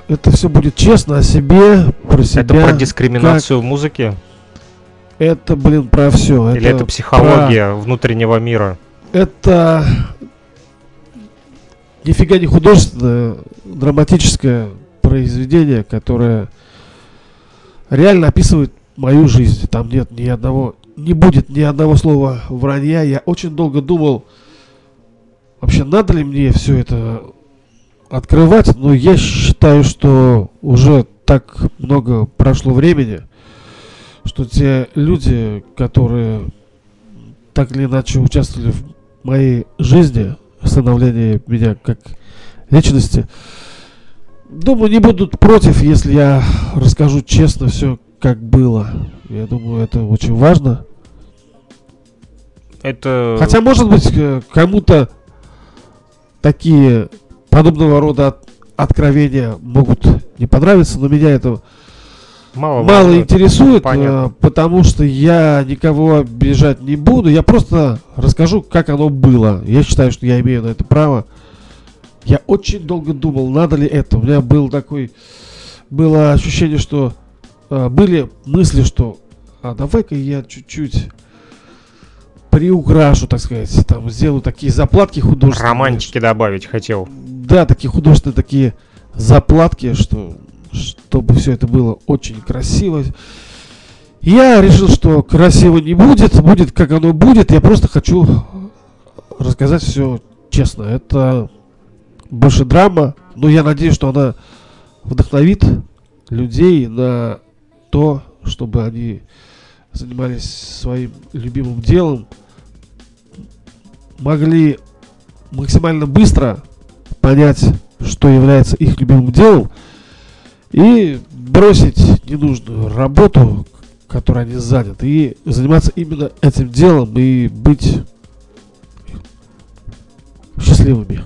это все будет честно о себе, про себя. Это про дискриминацию в музыке? Это, блин, про все. Или это психология внутреннего мира? Это нифига не художественное, драматическое произведение, которое реально описывает мою жизнь. Там нет ни одного, не будет ни одного слова вранья. Я очень долго думал, вообще надо ли мне все это открывать, но я считаю, что уже так много прошло времени, что те люди, которые так или иначе участвовали в моей жизни, в становлении меня как личности, думаю, не будут против, если я расскажу честно все, как было. Я думаю, это очень важно. Это... Хотя, может быть, кому-то такие подобного рода от- откровения могут не понравиться, но меня это мало, мало интересует, Понятно. э, потому что я никого обижать не буду. Я просто расскажу, как оно было. Я считаю, что я имею на это право. Я очень долго думал, надо ли это. У меня был такой, было ощущение, что э, были мысли, что а давай-ка я чуть-чуть приукрашу, так сказать, там сделаю такие заплатки художественные. Романтики добавить хотел. Да, такие художественные такие заплатки, что чтобы все это было очень красиво. Я решил, что красиво не будет, будет как оно будет. Я просто хочу рассказать все честно. Это больше драма, но я надеюсь, что она вдохновит людей на то, чтобы они занимались своим любимым делом, могли максимально быстро понять, что является их любимым делом, и бросить ненужную работу, которой они заняты, и заниматься именно этим делом и быть счастливыми.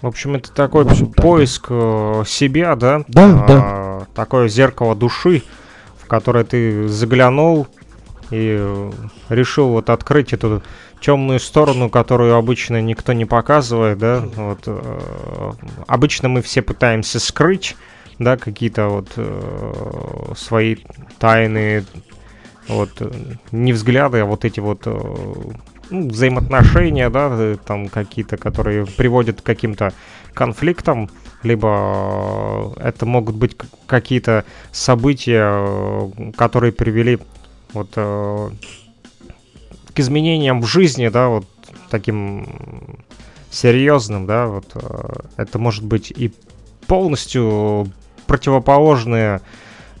В общем, это такой общем, поиск э, себя, да? Да, А, Такое зеркало души, в которое ты заглянул и э, решил вот открыть эту темную сторону, которую обычно никто не показывает, да? Вот, э, обычно мы все пытаемся скрыть, да, какие-то вот э, свои тайны, вот, э, не взгляды, а вот эти вот э, ну, взаимоотношения, да, э, там какие-то, которые приводят к каким-то конфликтам, либо это могут быть какие-то события, которые привели вот к изменениям в жизни, да, вот таким серьезным, да, вот э, это может быть и полностью противоположные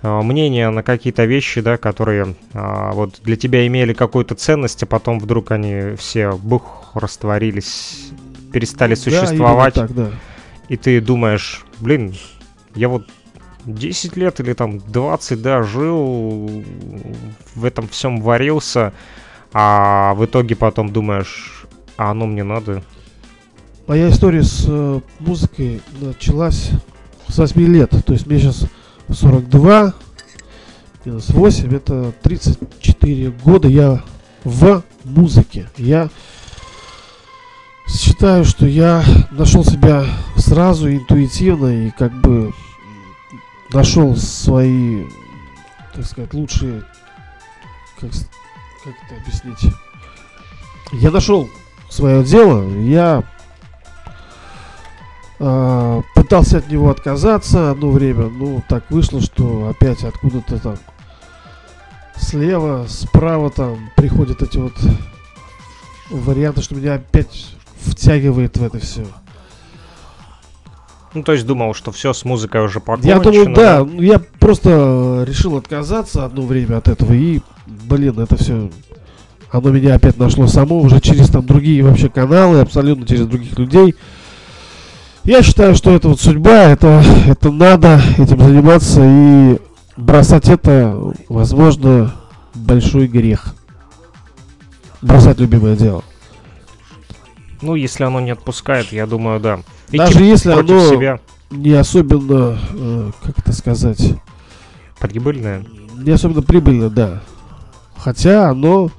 э, мнения на какие-то вещи, да, которые а, вот для тебя имели какую-то ценность, а потом вдруг они все бух растворились, перестали Да, существовать, так, да. и ты думаешь, блин, я вот 10 лет или там 20, да, жил, в этом всем варился, а в итоге потом думаешь, а оно мне надо. Моя история с э, музыкой началась с 8 лет. То есть мне сейчас 42, минус 8, это 34 года я в музыке. Я считаю, что я нашел себя сразу интуитивно и как бы нашел свои, так сказать, лучшие, как, как это объяснить? Я нашел свое дело, я а, пытался от него отказаться одно время, ну так вышло, что опять откуда-то там слева, справа там приходят эти вот варианты, что меня опять втягивает в это все. Ну, то есть думал, что все с музыкой уже Я покончено. думаю, да, я просто решил отказаться одно время от этого и, блин, это все, оно меня опять нашло само уже через там другие вообще каналы, абсолютно через других людей. Я считаю, что это вот судьба, это, это надо этим заниматься и бросать это, возможно, большой грех. Бросать любимое дело. Ну, если оно не отпускает, я думаю, да. Идти Даже если оно себя не особенно, э, как это сказать, прибыльное. не особенно прибыльно, да. Хотя оно,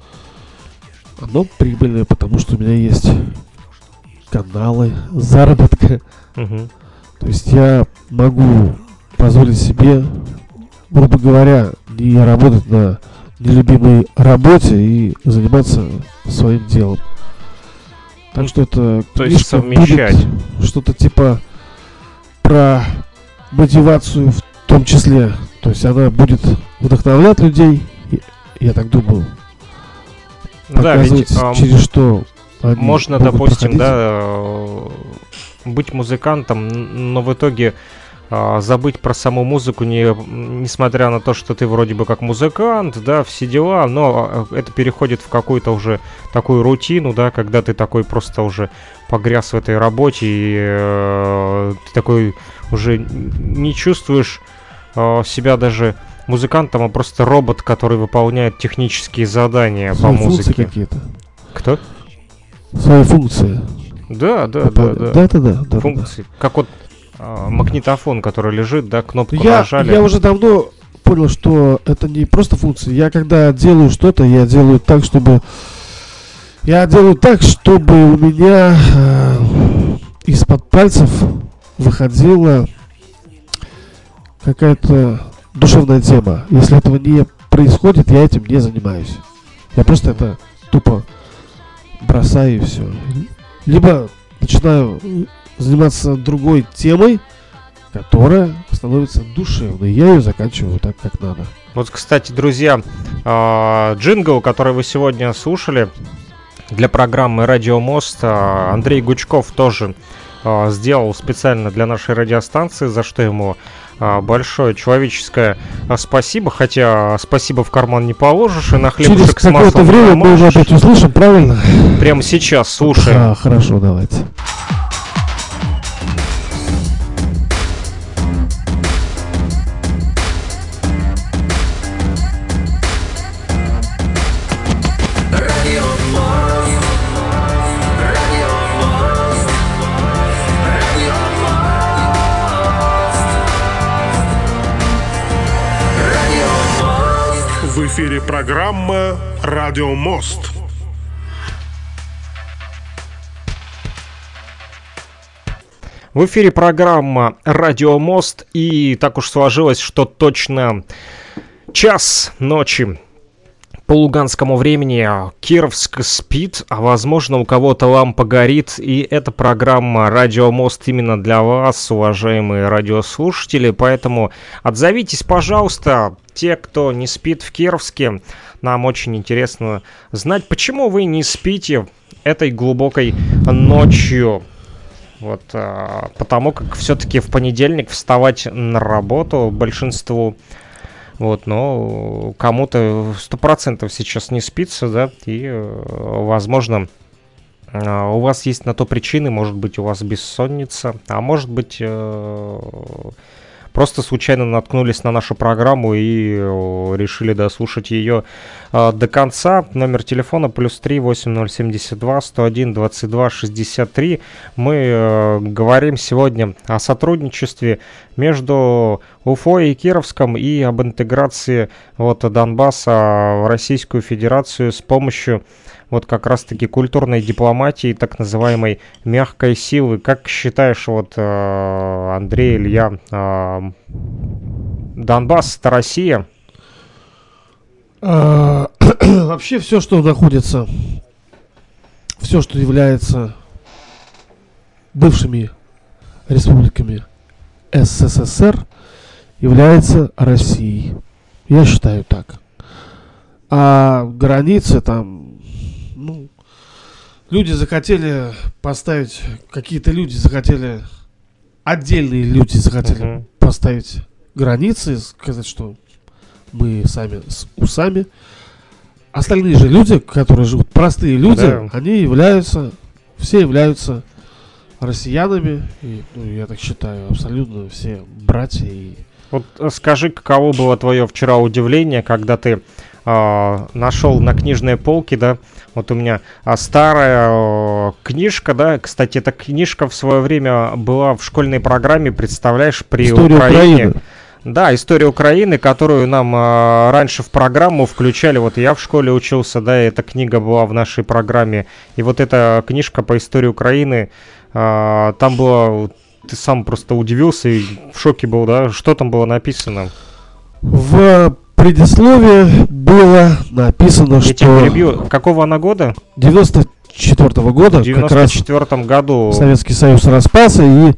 оно прибыльное, потому что у меня есть каналы заработка. Мгм. То есть я могу позволить себе, грубо говоря, не работать на нелюбимой работе и заниматься своим делом. Так что это то есть совмещать. что-то типа про мотивацию в том числе. То есть она будет вдохновлять людей, я так думаю, Да, ведь показывать, ам, через что они можно, допустим, проходить. да, э, быть музыкантом, но в итоге а, забыть про саму музыку, не, несмотря на то, что ты вроде бы как музыкант, да, все дела, но а, это переходит в какую-то уже такую рутину, да, когда ты такой просто уже погряз в этой работе, и э, ты такой уже не чувствуешь э, себя даже музыкантом, а просто робот, который выполняет технические задания по Свои функции музыке. какие-то. Кто? Свои функции. Да, да, да, да. Да, да, да, да, да. Функции. Как вот магнитофон, который лежит, да, кнопку Я, нажали. я уже давно понял, что это не просто функции. Я когда делаю что-то, я делаю так, чтобы... Я делаю так, чтобы у меня э, из-под пальцев выходила какая-то душевная тема. Если этого не происходит, я этим не занимаюсь. Я просто это тупо бросаю и все. Либо начинаю заниматься другой темой, которая становится душевной. Я ее заканчиваю так, как надо. Вот, кстати, друзья, а, джингл, который вы сегодня слушали для программы «Радио Мост», а, Андрей Гучков тоже а, сделал специально для нашей радиостанции, за что ему большое человеческое спасибо, хотя спасибо в карман не положишь, и на Через хлебушек с какое-то время мы уже опять услышим, правильно? Прямо сейчас слушаем. А, хорошо, давайте. Эфире программа «Радио Мост». В эфире программа «Радио Мост», и так уж сложилось, что точно час ночи по луганскому времени Кировск спит, а возможно у кого-то лампа горит, и эта программа «Радио Мост» именно для вас, уважаемые радиослушатели, поэтому отзовитесь, пожалуйста, те, кто не спит в Кировске, нам очень интересно знать, почему вы не спите этой глубокой ночью. Вот, а, потому как все-таки в понедельник вставать на работу большинству, вот, но кому-то сто процентов сейчас не спится, да, и, э, возможно, а, у вас есть на то причины, может быть, у вас бессонница, а может быть, э, просто случайно наткнулись на нашу программу и решили дослушать ее э, до конца. Номер телефона плюс 3 8072 101 22 63. Мы э, говорим сегодня о сотрудничестве между Уфой и Кировском и об интеграции вот, Донбасса в Российскую Федерацию с помощью вот как раз-таки культурной дипломатии, так называемой мягкой силы. Как считаешь, вот, э, Андрей, Илья, э, Донбасс — это Россия? А, (clears throat) Вообще все, что находится, все, что является бывшими республиками СССР, является Россией. Я считаю так. А границы там, люди захотели поставить, какие-то люди захотели, отдельные люди захотели Мгм. поставить границы, сказать, что мы сами с усами. Остальные же люди, которые живут, простые люди, Да. они являются, все являются россиянами. И, ну, я так считаю, абсолютно все братья и Вот э, скажи, каково было твое вчера удивление, когда ты а, нашел на книжной полке, да, вот у меня а, старая э, книжка, да, кстати, эта книжка в свое время была в школьной программе, представляешь, при история Украине. Украины. Да, история Украины, которую нам а, раньше в программу включали. Вот я в школе учился, да, и эта книга была в нашей программе. И вот эта книжка по истории Украины, а, там было, ты сам просто удивился и в шоке был, да, что там было написано? В предисловии было написано, Я что тебя перебью. Какого она года? 94 года В как раз 94 году. Советский Союз распался и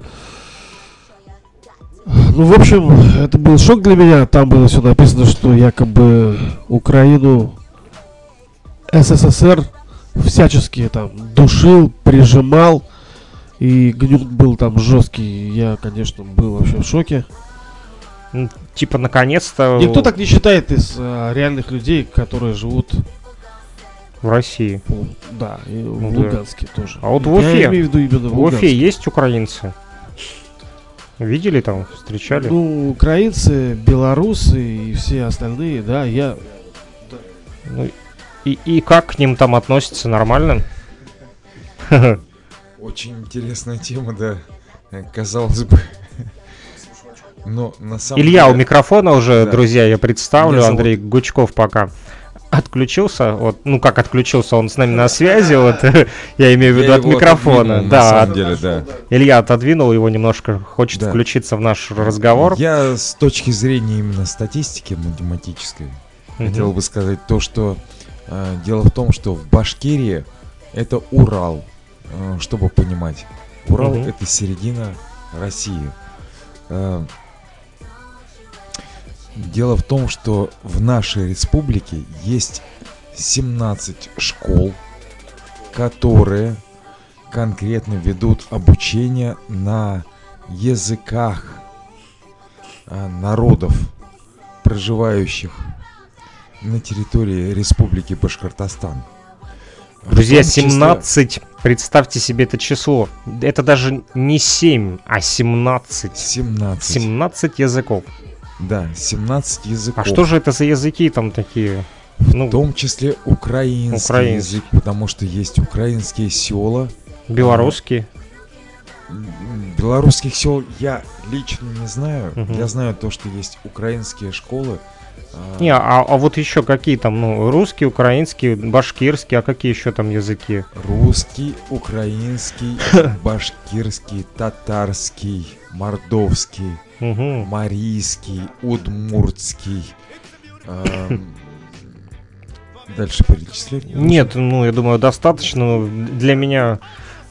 ну, в общем, это был шок для меня. Там было все написано, что якобы Украину СССР всячески там душил, прижимал. И гнют был там жесткий. Я, конечно, был вообще в шоке. Типа, наконец-то Никто так не считает из э, реальных людей, которые живут в России. по- да, и в Ну да. Луганске тоже. А вот в Я Уфе- имею в виду именно в, В Уфе есть украинцы? Видели там, встречали? Ну, украинцы, белорусы и все остальные, да, я... Ну, и, и как к ним там относятся? Нормально? (laughs) Очень интересная тема, да. Казалось бы. Но на самом Илья у деле... микрофона уже, Да. друзья, я представлю. Меня зовут- Андрей Гучков пока отключился. Вот, ну как отключился, он с нами на связи. Вот (laughs) я имею в виду от микрофона. отодвинул, Да, от- деле, да. Илья отодвинул его немножко, хочет Да. включиться в наш разговор. Я с точки зрения именно статистики математической Мгм. хотел бы сказать то, что э, дело в том, что в Башкирии это Урал, э, чтобы понимать. Урал Мгм. это середина России. Э, дело в том, что в нашей республике есть 17 школ, которые конкретно ведут обучение на языках а, народов, проживающих на территории Республики Башкортостан. Друзья, том числе- 17, представьте себе это число. Это даже не 7, а 17. 17. 17 языков. Да, 17 языков. А что же это за языки там такие? Ну, В том числе украинский Украинский. язык, потому что есть украинские села. белорусские. Белорусских сел я лично не знаю. Мгм. Я знаю то, что есть украинские школы. А, Не, а, а вот еще какие там, ну, русский, украинский, башкирский, а какие еще там языки? Русский, украинский, (laughs) башкирский, татарский, мордовский, Угу. марийский, удмуртский. ам, Дальше нужно? Нет, ну, я думаю, достаточно. Для меня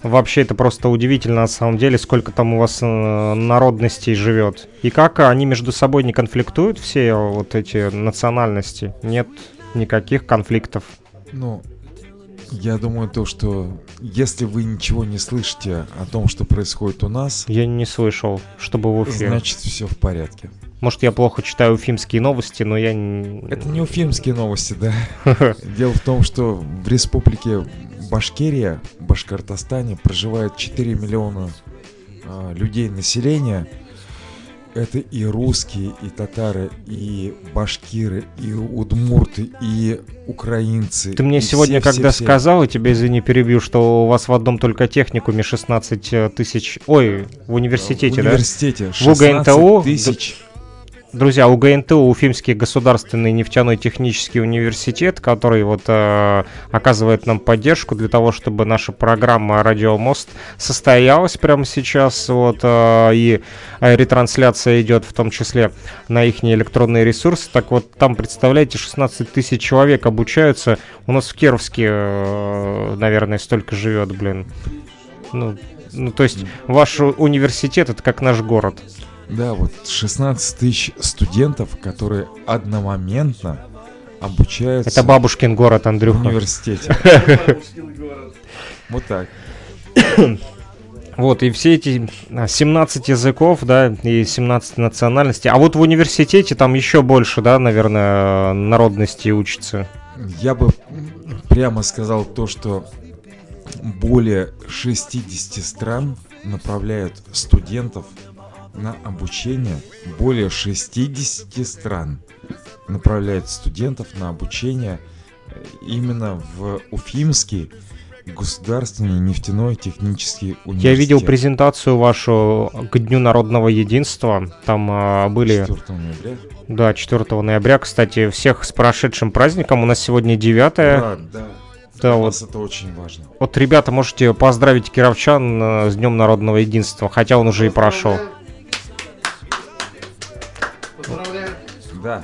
вообще это просто удивительно, на самом деле, сколько там у вас э, народностей живет. И как они между собой не конфликтуют, все вот эти национальности? Нет никаких конфликтов. Ну, я думаю то, что если вы ничего не слышите о том, что происходит у нас, Я не слышал, чтобы в Уфе. значит все в порядке. Может, я плохо читаю уфимские новости, но я... Это не уфимские новости, да. (laughs) Дело в том, что в республике Башкирия, Башкортостане проживает 4 миллиона а, людей населения. Это и русские, и татары, и башкиры, и удмурты, и украинцы. Ты мне сегодня, все- когда все. сказал, и тебе, извини, перебью, что у вас в одном только техникуме 16 тысяч... Ой, в университете, в да? университете В УГНТУ 16 тысяч. Друзья, УГНТУ, Уфимский государственный нефтяной технический университет, который вот э, оказывает нам поддержку для того, чтобы наша программа «Радио Мост» состоялась прямо сейчас, вот, э, и э, ретрансляция идет в том числе на их электронные ресурсы. Так вот, там, представляете, 16 тысяч человек обучаются. У нас в Кировске, э, наверное, столько живет, блин. Ну, ну, то есть ваш университет — это как наш город. Да, вот 16 тысяч студентов, которые одномоментно обучаются Это бабушкин город, в Андрюха. университете. Вот так. (coughs) Вот, и все эти а, 17 языков, да, и 17 национальностей. А вот в университете там еще больше, да, наверное, народностей учатся. Я бы прямо сказал то, что более 60 стран направляют студентов на обучение. Более 60 стран направляют студентов на обучение э, именно в Уфимский государственный нефтяной технический университет. Я видел презентацию вашу к Дню народного единства. Там а, были, 4 ноября. да, 4 ноября. Кстати, всех с прошедшим праздником. У нас сегодня 9 Да, да. Да, Для вот. это очень важно. Вот, ребята, можете поздравить кировчан э, с Днем народного единства, хотя он уже и прошел. Да.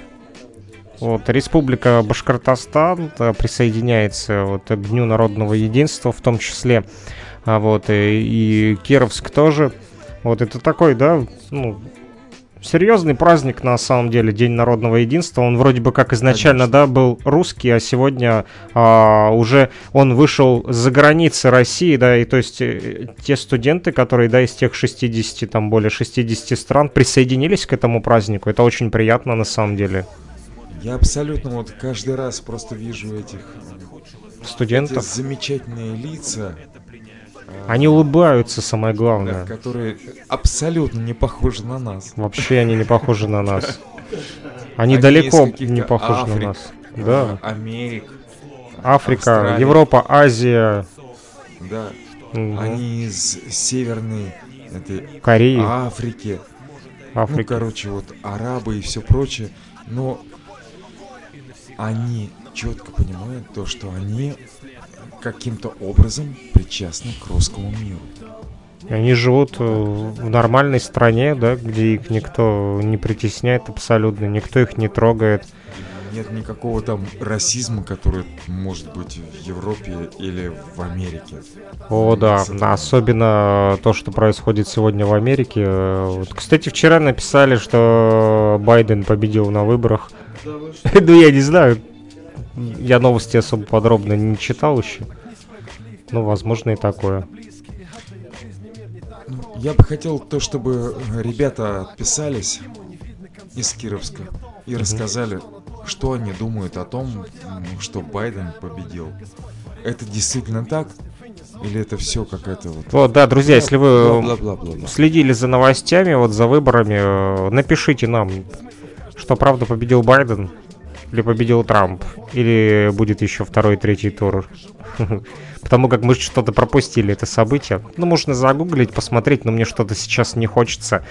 Вот, Республика Башкортостан э, присоединяется вот, к Дню народного единства, в том числе, а, вот, и, и Кировск тоже. Вот это такой, да, ну, серьезный праздник на самом деле, День народного единства. Он вроде бы как изначально, Конечно. да, был русский, а сегодня а, уже он вышел за границы России, да, и то есть э, те студенты, которые, да, из тех 60, там более 60 стран присоединились к этому празднику. Это очень приятно на самом деле. Я абсолютно вот каждый раз просто вижу этих эти Студентов. замечательные лица, Они улыбаются, самое главное. которые абсолютно не похожи на нас. Вообще они не похожи на нас. (laughs) Они далеко не похожи на нас. Да. а, Америк, Африка, Австралия. Европа, Азия, да, они из северной этой Кореи, Африки, ну Африка. короче вот арабы и все прочее, но они четко понимают то, что они каким-то образом причастны к русскому миру. Они живут э, в нормальной стране, да, где их никто не притесняет абсолютно, никто их не трогает. Нет никакого там расизма, который может быть в Европе или в Америке. О, да, особенно то, что происходит сегодня в Америке. Э, Вот, Кстати, вчера написали, что Байден победил на выборах. (laughs) Ну, я не знаю. Я новости особо подробно не читал еще. Ну, возможно, и такое. Я бы хотел то, чтобы ребята отписались из Кировска и рассказали, что они думают о том, что Байден победил. Это действительно так? Или это все какая-то вот... Вот, да, друзья, если вы следили за новостями, вот за выборами, э, напишите нам, что правда победил Байден, или победил Трамп, или будет еще второй, третий тур. (laughs) Потому как мы что-то пропустили, это событие. Ну, можно загуглить, посмотреть, но мне что-то сейчас не хочется.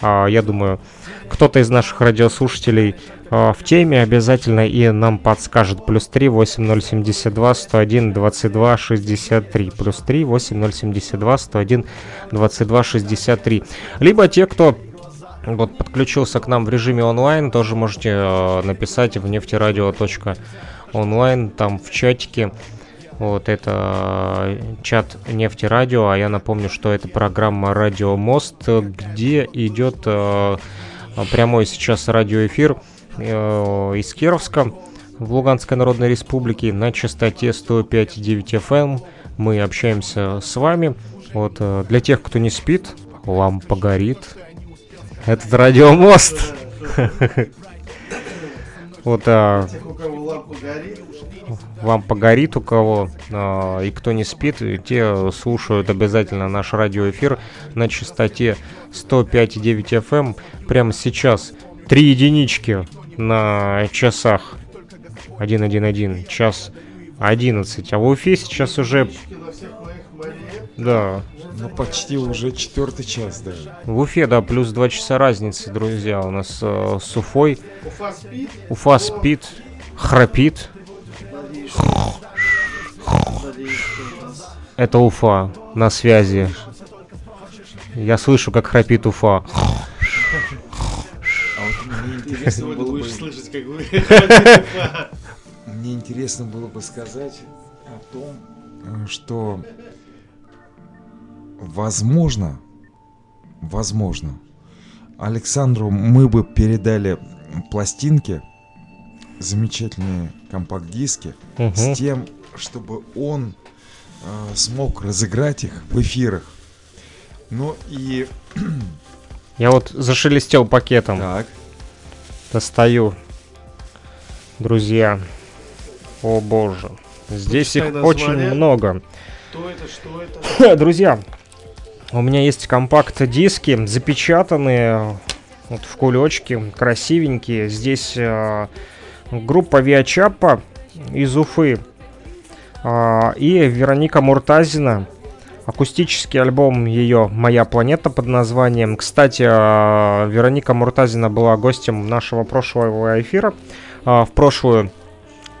А, Я думаю, кто-то из наших радиослушателей а, в теме обязательно и нам подскажет. Плюс 3 8072 101 22 63. Плюс 3 8072 101 22 63. Либо те, кто вот подключился к нам в режиме онлайн, тоже можете э, написать в нефтерадио.онлайн, там в чатике. Вот это э, чат нефтерадио, а я напомню, что это программа Радио Мост, где идет э, прямой сейчас радиоэфир э, из Кировска в Луганской Народной Республике на частоте 105.9 FM. Мы общаемся с вами. Вот э, для тех, кто не спит, лампа горит. Этот радиомост. Вот а, вам погорит у кого, а, и кто не спит, те слушают обязательно наш радиоэфир на частоте 105,9 FM. Прямо сейчас три единички на часах. 111, час 11. А в Уфе сейчас уже... Да, Ну, почти уже четвертый час даже. в Уфе, да, плюс 2 часа разницы, друзья. У нас э, с Уфой. Уфа спит, храпит. Это Уфа на связи. Я слышу, как храпит Уфа. Вот мне интересно было бы... слышать, как вы... (laughs) Мне интересно было бы сказать о том, э, что возможно, возможно, Александру мы бы передали пластинки, замечательные компакт-диски, Мгм. с тем, чтобы он э, смог разыграть их в эфирах. Ну и Я вот зашелестел пакетом. так, Достаю. Друзья. О боже. Здесь их Прочитай очень название. много. Что это, что это? (coughs) Друзья, у меня есть компакт-диски, запечатанные вот в кулечке, красивенькие. Здесь э, группа Виачапа из Уфы а, и Вероника Муртазина. Акустический альбом ее «Моя планета» под названием. Кстати, а, Вероника Муртазина была гостем нашего прошлого эфира. А, В прошлую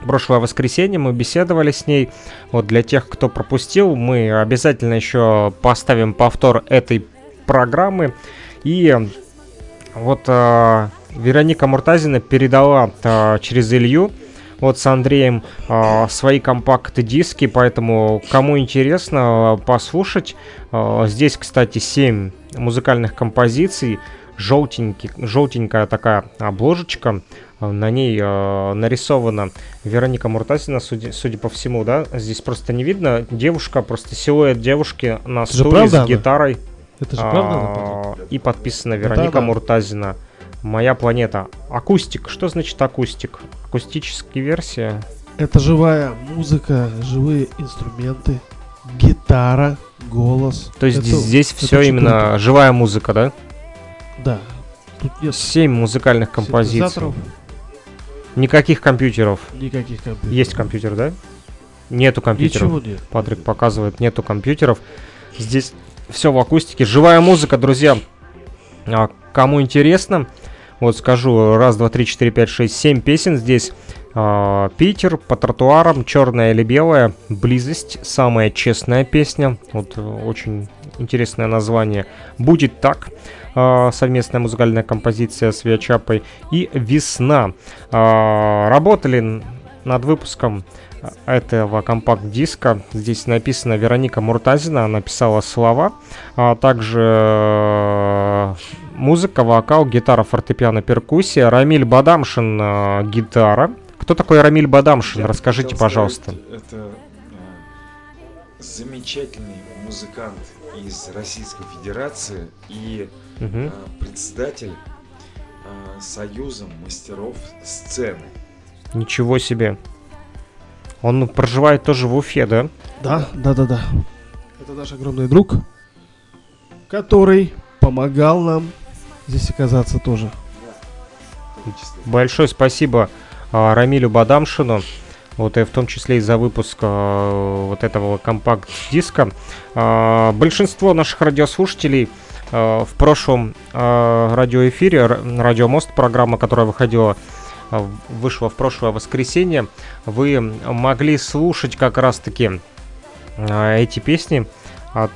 прошлое воскресенье мы беседовали с ней. Вот для тех, кто пропустил, мы обязательно еще поставим повтор этой программы. И вот а, Вероника Муртазина передала а, через Илью вот с Андреем а, свои компакт-диски, поэтому кому интересно а, послушать, а, здесь, кстати, 7 музыкальных композиций, желтенький, желтенькая такая обложечка, на ней а, нарисована Вероника Муртазина, судя, судя по всему, да, здесь просто не видно, девушка, просто силуэт девушки на Это стуле с гитарой, Это же правда? а, и подписана Вероника Да-да. Муртазина. Моя планета. Акустик. Что значит акустик? Акустическая версия. Это живая музыка, живые инструменты, гитара, голос. То есть Это- здесь это все именно живая музыка, да? Да. Тут нет Семь музыкальных композиций. Никаких компьютеров. никаких компьютеров. Есть компьютер, да? Нету компьютеров. Ничего нет. Патрик показывает, нету компьютеров. Здесь все в акустике. Живая музыка, друзья. А, кому интересно, вот скажу, раз, два, три, четыре, пять, шесть, семь песен здесь. А, Питер, по тротуарам, черная или белая, близость, самая честная песня. Вот э, очень интересное название. Будет так. А, совместная музыкальная композиция с Виачапой. И весна. А, работали над выпуском этого компакт-диска. Здесь написано Вероника Муртазина, она писала слова, а также э, музыка, вокал, гитара, фортепиано, перкуссия. Рамиль Бадамшин, гитара. Кто такой Рамиль Бадамшин? Я Расскажите, пожалуйста. Это э, замечательный музыкант из Российской Федерации и Э, председатель э, Союза мастеров сцены. Ничего себе. Он проживает тоже в Уфе, да? Да, да, да, да. Это наш огромный друг, который помогал нам здесь оказаться тоже. Большое спасибо а, Рамилю Бадамшину. Вот и в том числе и за выпуск а, вот этого компакт-диска. А, большинство наших радиослушателей а, в прошлом а, радиоэфире, р- Радио Мост, программа, которая выходила а, вышла в прошлое воскресенье, вы могли слушать как раз-таки эти песни от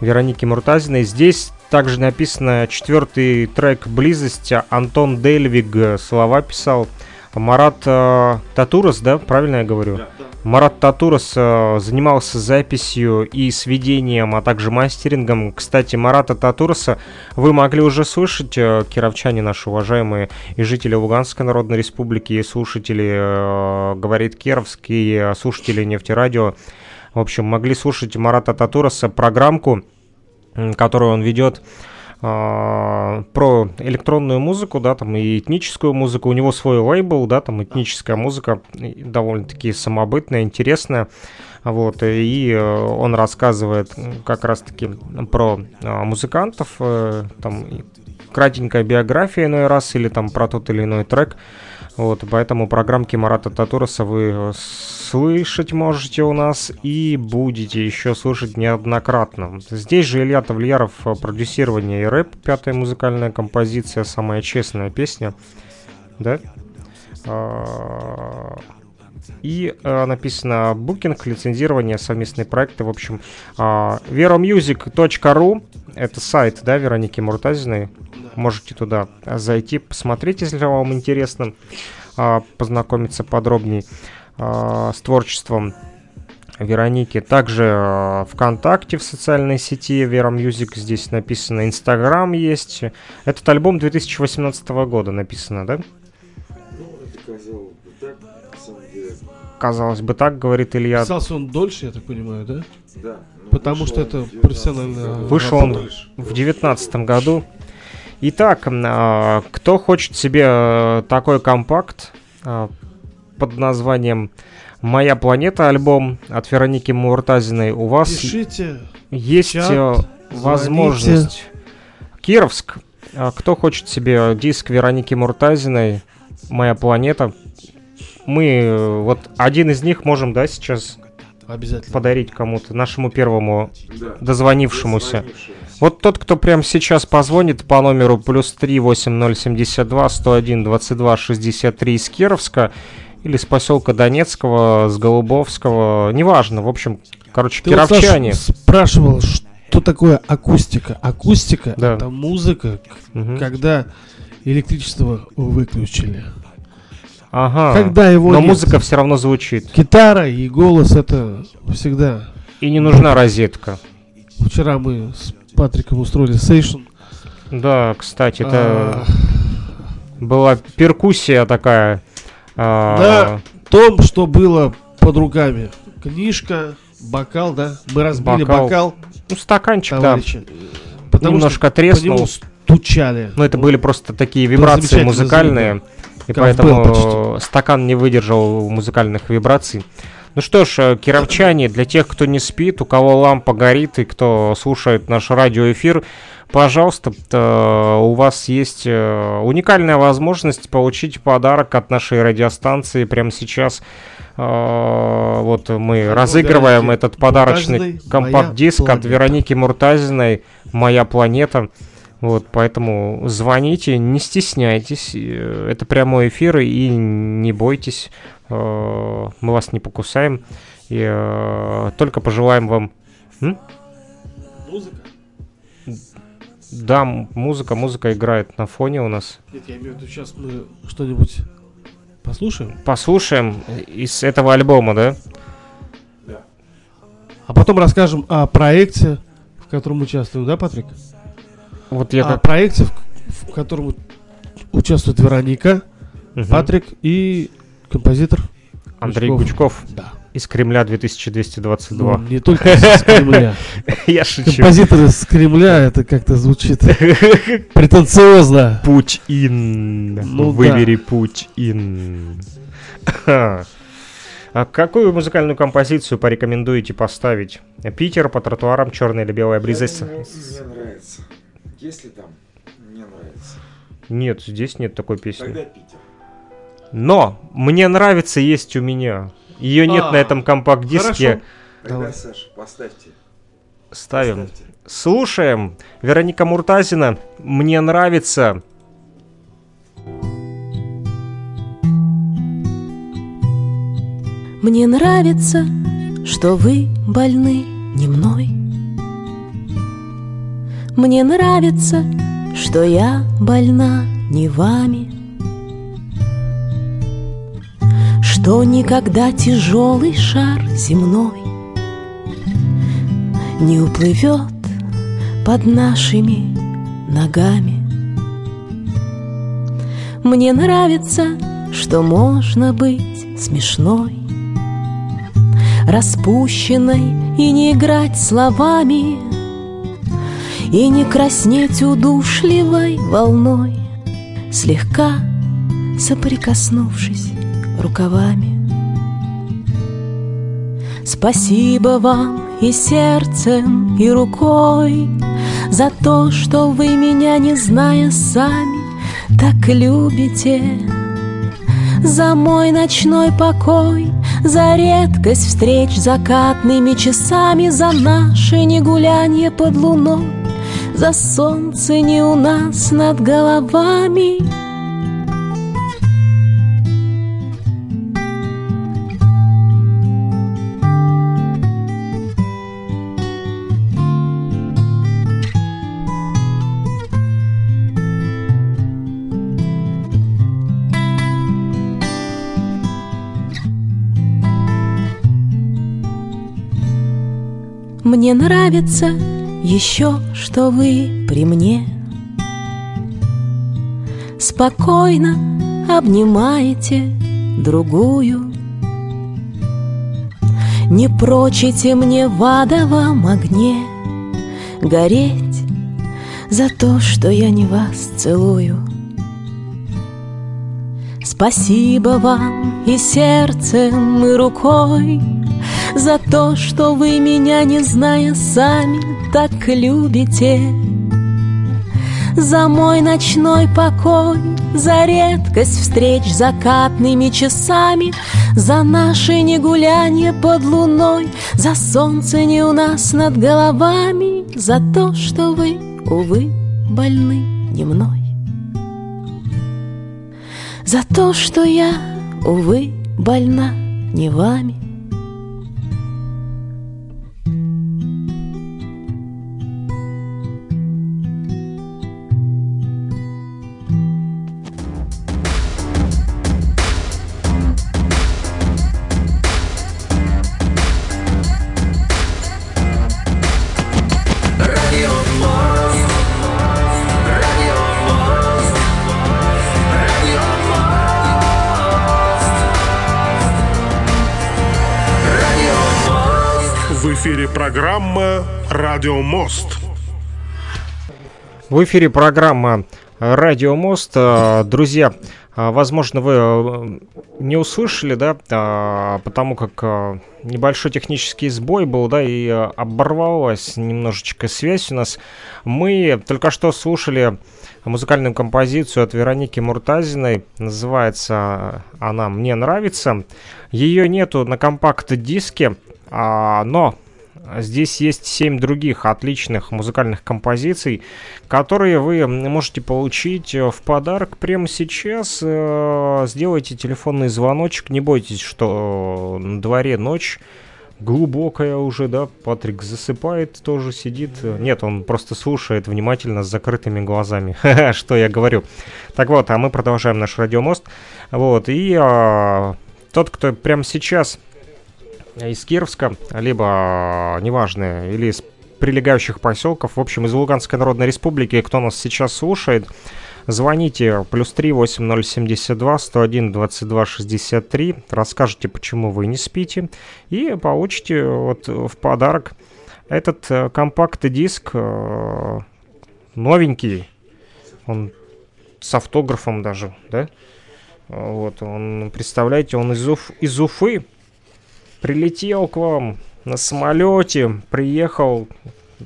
Вероники Муртазиной. Здесь также написано четвертый трек «Близость». Антон Дельвиг э, слова писал. Марат э, Татурас, да, правильно я говорю? Марат Татурас э, занимался записью и сведением, а также мастерингом. Кстати, Марата Татураса вы могли уже слышать, э, кировчане наши уважаемые, и жители Луганской Народной Республики, и слушатели э, «Говорит Кировск», и слушатели «Нефтерадио». В общем, могли слушать Марата Татураса программку, которую он ведет а, про электронную музыку, да, там и этническую музыку. У него свой лейбл, да, там этническая музыка довольно-таки самобытная, интересная. Вот, и э, он рассказывает как раз-таки про а, музыкантов, э, там кратенькая биография иной раз, или там про тот или иной трек. Вот, поэтому программки Марата Татураса вы э, слышать можете у нас и будете еще слышать неоднократно. Здесь же Илья Тавлияров, э, продюсирование и рэп, пятая музыкальная композиция, самая честная песня, да? И э, написано букинг, лицензирование, совместные проекты, в общем, а, veromusic.ru, это сайт, да, Вероники Муртазиной, можете туда зайти, посмотреть, если вам интересно, а, познакомиться подробнее а, с творчеством Вероники. Также а, ВКонтакте в социальной сети Vero Music, здесь написано Инстаграм есть. Этот альбом 2018 года написано, да? Казалось бы так, говорит Илья. Писался он дольше, я так понимаю, да? Да. ну, Потому что это в 19 профессиональная году. Вышел он Дольше. в девятнадцатом году. Итак, а, кто хочет себе э, такой компакт а, под названием «Моя планета» альбом от Вероники Муртазиной, у вас Пишите. есть чат, э, возможность. Кировск, а, кто хочет себе диск Вероники Муртазиной «Моя планета», мы э, вот один из них можем, да, сейчас Обязательно. подарить кому-то, нашему первому Да. дозвонившемуся. Вот тот, кто прямо сейчас позвонит по номеру плюс 3 8072 101 22 63 из Кировска или с поселка Донецкого, с Голубовского, неважно, в общем, короче, Ты вот, Саш, кировчане. спрашивал, что такое акустика. Акустика Да. это музыка, Мгм. когда электричество выключили. Ага. Когда его Но нет. музыка все равно звучит. Гитара и голос это всегда. И не нужна розетка. Вчера мы с Патриком устроили сейшн. Да, кстати, это А, была перкуссия такая. а, Да. том, что было под руками. Книжка, бокал, да? Мы разбили Бокал, бокал, Ну, стаканчик, товарищи. Потому Немножко что по треснул. нему стучали. Но это были просто такие вибрации музыкальные. И Ковбел поэтому почти. стакан не выдержал музыкальных вибраций. Ну что ж, э, кировчане, для тех, кто не спит, у кого лампа горит и кто слушает наш радиоэфир, пожалуйста, э, у вас есть э, уникальная возможность получить подарок от нашей радиостанции прямо сейчас. Вот мы разыгрываем этот подарочный компакт-диск «Моя от планета». Вероники Муртазиной «Моя планета». Вот, поэтому звоните, не стесняйтесь. э, Это прямой эфир, и не бойтесь. э, Мы вас не покусаем. И э, только пожелаем вам... М? Музыка? Да, музыка, музыка играет на фоне у нас. Нет, я имею в виду, сейчас мы что-нибудь послушаем. Послушаем из этого альбома, да? А потом расскажем о проекте, в котором участвуем, да, Патрик? Вот я о как... проекте, в, в котором участвует Вероника, Мгм. Патрик и композитор Андрей Гучков. Гучков. Да. Из Кремля 2222. Ну, не только с Кремля. (laughs) Я шучу. Композиторы с Кремля, это как-то звучит (laughs) претенциозно. Путь ин. Ну Выбери путь ин. А какую музыкальную композицию порекомендуете поставить? Питер по тротуарам, черная или белая близость? Мне нравится. Если там, мне нравится. Нет, здесь нет такой песни. Тогда Питер. Но мне нравится есть у меня. Ее нет А, на этом компакт-диске. Тогда. Саша, поставьте. Ставим. поставьте. Слушаем. Вероника Муртазина. Мне нравится. Мне нравится, что вы больны не мной. Мне нравится, что я больна не вами. Что никогда тяжелый шар земной Не уплывет под нашими ногами. Мне нравится, что можно быть смешной распущенной и не играть словами, и не краснеть удушливой волной, слегка соприкоснувшись рукавами. Спасибо вам и сердцем, и рукой За то, что вы меня, не зная сами, Так любите За мой ночной покой За редкость встреч закатными часами За наше негулянье под луной За солнце не у нас над головами. Мне нравится еще, что вы при мне? Спокойно обнимаете другую. Не прочите мне в адовом огне Гореть за то, что я не вас целую. Спасибо вам и сердцем, и рукой За то, что вы меня, не зная сами, так любите За мой ночной покой, за редкость встреч закатными часами За наше негулянье под луной, за солнце не у нас над головами За то, что вы, увы, больны не мной за то, что я, увы, больна не вами. «Радио Мост». В эфире программа «Радио Мост». А, Друзья, а, возможно, вы э, не услышали, да, потому как небольшой технический сбой был, да, и оборвалась немножечко связь у нас. Мы только что слушали музыкальную композицию от Вероники Муртазиной. Называется она «Мне нравится». Ее нету на компакт-диске, а, но Здесь есть семь других отличных музыкальных композиций, которые вы можете получить э, в подарок прямо сейчас. Э, Сделайте телефонный звоночек, не бойтесь, что э, на дворе ночь глубокая уже, да, Патрик засыпает, тоже сидит. Нет, он просто слушает внимательно с закрытыми глазами, (laughs) что я говорю. Так вот, а мы продолжаем наш радиомост. Вот, и а, тот, кто прямо сейчас из Кировска, либо, э, неважно, или из прилегающих поселков, в общем, из Луганской Народной Республики, кто нас сейчас слушает, Звоните плюс 3 8072 101 22 63, расскажите, почему вы не спите, и получите вот в подарок этот э, компакт-диск э, новенький, он с автографом даже, да? Вот, он, представляете, он из, Уф, из Уфы прилетел к вам на самолете, приехал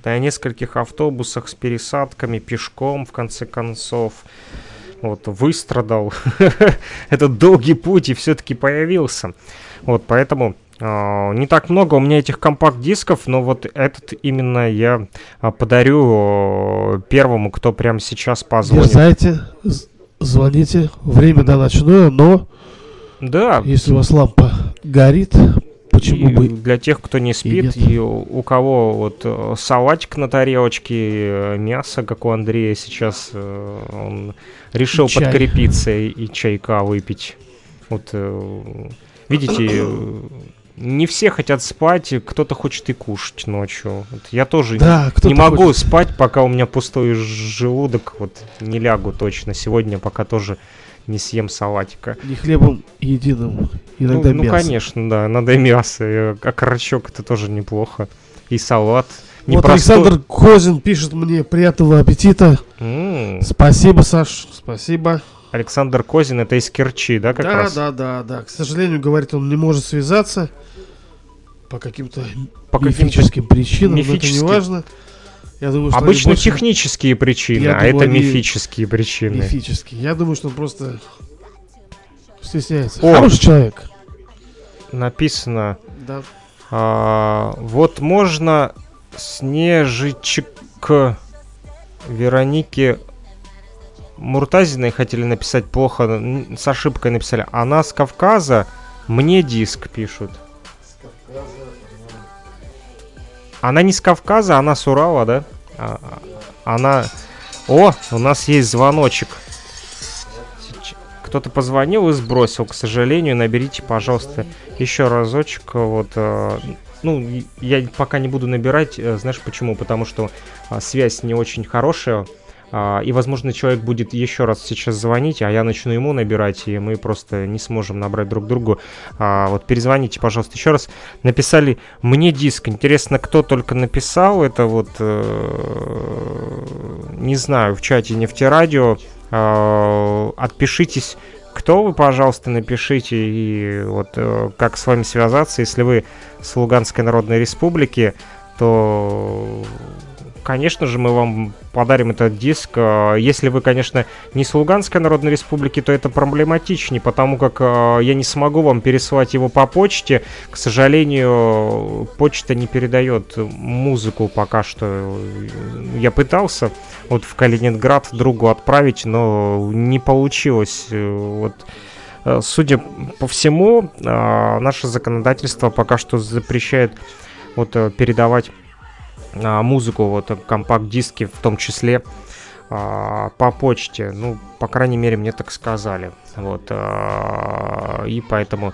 на нескольких автобусах с пересадками, пешком, в конце концов. Вот, выстрадал (laughs) этот долгий путь и все-таки появился. Вот, поэтому Uh, не так много у меня этих компакт-дисков, но вот этот именно я uh, подарю первому, кто прямо сейчас позвонит. Дерзайте, звоните. Время до ночное, но да. если у вас лампа горит, почему и бы... Для тех, кто не спит, и, и у, кого вот э, салатик на тарелочке, э, мясо, как у Андрея сейчас, э, он решил чай. подкрепиться и, и чайка выпить. Вот, видите, (clears throat) не все хотят спать, кто-то хочет и кушать ночью. Вот я тоже да, не, не могу хочет. спать, пока у меня пустой желудок, вот не лягу точно. Сегодня пока тоже не съем салатика. Не хлебом единым, иногда ну, мясо. Ну, конечно, да, надо мясо. А карачок это тоже неплохо. И салат. Вот Александр Козин пишет мне приятного аппетита. М-м. Спасибо, Саш, спасибо. Александр Козин, это из Керчи, да, как да, раз? Да, да, да. К сожалению, говорит, он не может связаться по каким-то по мифическим каким причинам, мифическим. но это не важно. Я думаю, что Обычно больше... технические причины, Я а думаю, это они мифические причины. Мифические. Я думаю, что он просто стесняется. О! Хороший человек. Написано, Да. а, вот можно Снежичек Веронике Муртазиной хотели написать плохо, с ошибкой написали. Она с Кавказа, мне диск пишут. Она не с Кавказа, она с Урала, да? А- а- она... О, у нас есть звоночек. Кто-то позвонил и сбросил, к сожалению. Наберите, пожалуйста, еще разочек. Вот, э, ну, я пока не буду набирать. э, Знаешь почему? Потому что а, связь не очень хорошая. А, И, возможно, человек будет еще раз сейчас звонить, а я начну ему набирать, и мы просто не сможем набрать друг другу. А, Вот перезвоните, пожалуйста, еще раз. Написали мне диск. Интересно, кто только написал это вот, э, не знаю, в чате нефтерадио. А, Отпишитесь, кто вы, пожалуйста, напишите, и вот э, как с вами связаться, если вы с Луганской Народной Республики, то конечно же, мы вам подарим этот диск. А, Если вы, конечно, не с Луганской Народной Республики, то это проблематичнее, потому как а, я не смогу вам пересылать его по почте. К сожалению, почта не передает музыку пока что. Я пытался вот в Калининград другу отправить, но не получилось. Вот Э, Судя по всему, наше законодательство пока что запрещает вот э, передавать музыку, вот э, компакт-диски в том числе а, по почте. Ну, по крайней мере, мне так сказали. Вот. а, И поэтому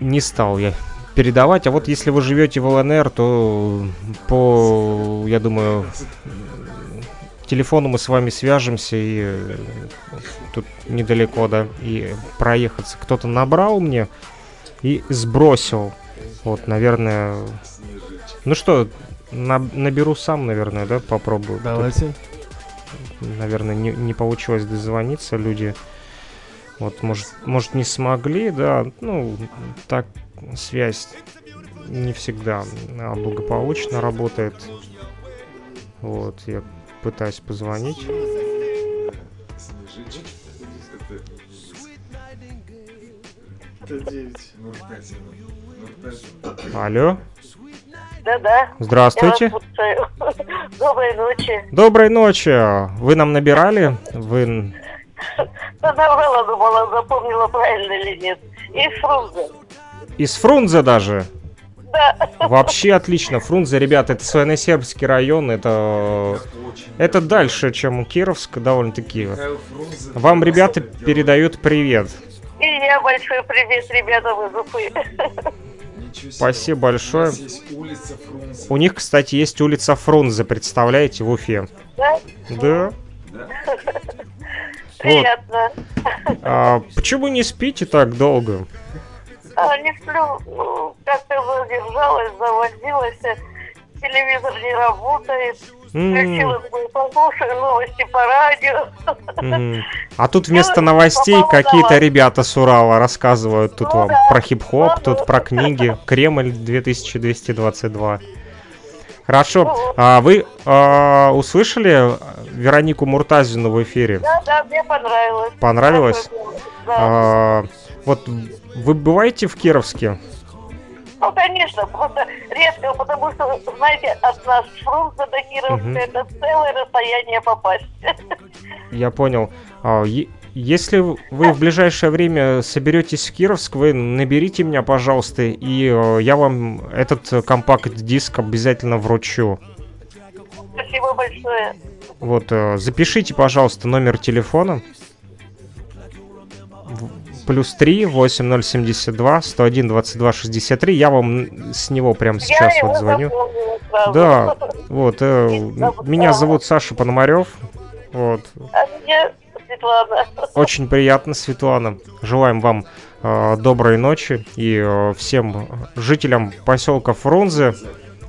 не стал я передавать. А вот если вы живете в ЛНР, то по, я думаю, телефону мы с вами свяжемся и э, тут недалеко, да, и проехаться. Кто-то набрал мне и сбросил. Вот, наверное... Ну что, на- наберу сам, наверное, да, попробую. Давайте. Тут, наверное, не, не получилось дозвониться, люди... Вот, может, может, не смогли, да, ну, так связь не всегда а, благополучно работает. Вот, я пытаюсь позвонить. Алло, Да-да. здравствуйте. (laughs) Доброй ночи. Доброй ночи. Вы нам набирали? Вы... Подорвала, думала, запомнила правильно или нет. И Фрунзе. Из Фрунзе даже? Да. (laughs) Вообще отлично. Фрунзе, ребята, это Свино-Сербский район, это... Это дальше, чем Кировск, довольно-таки. Вам ребята передают привет. И я большой привет ребятам из Уфы. Спасибо большое. У них, кстати, есть улица Фрунзе, представляете, в Уфе. Да? Да. (laughs) Приятно. А почему не спите так долго? А, не сплю, ну, как-то задержалась, заводилась, телевизор не работает. Думаю, послушаю новости по радио. А тут вместо Ну, новостей попала какие-то ребята с Урала рассказывают тут Ну вам про хип-хоп, Ну тут про книги. (laughs) Кремль 2222. Хорошо. А вы а, услышали Веронику Муртазину в эфире? Да, да, мне понравилось. Понравилось? Да. А, вот вы бываете в Кировске? Ну, конечно, просто редко, потому что, знаете, от нас фронта до Кировска Мгм. это целое расстояние попасть. Я понял. А, Если вы в ближайшее время соберетесь в Кировск, вы наберите меня, пожалуйста, и э, я вам этот компакт-диск обязательно вручу. Спасибо большое. Вот, э, запишите, пожалуйста, номер телефона. Плюс 3 8072 101 22 63. Я вам с него прямо сейчас Я вот звоню. Да, вот. э, меня зовут Саша Пономарев. Вот. А меня Светлана. Очень приятно, Светлана. Желаем вам э, доброй ночи и э, всем жителям поселка Фрунзе,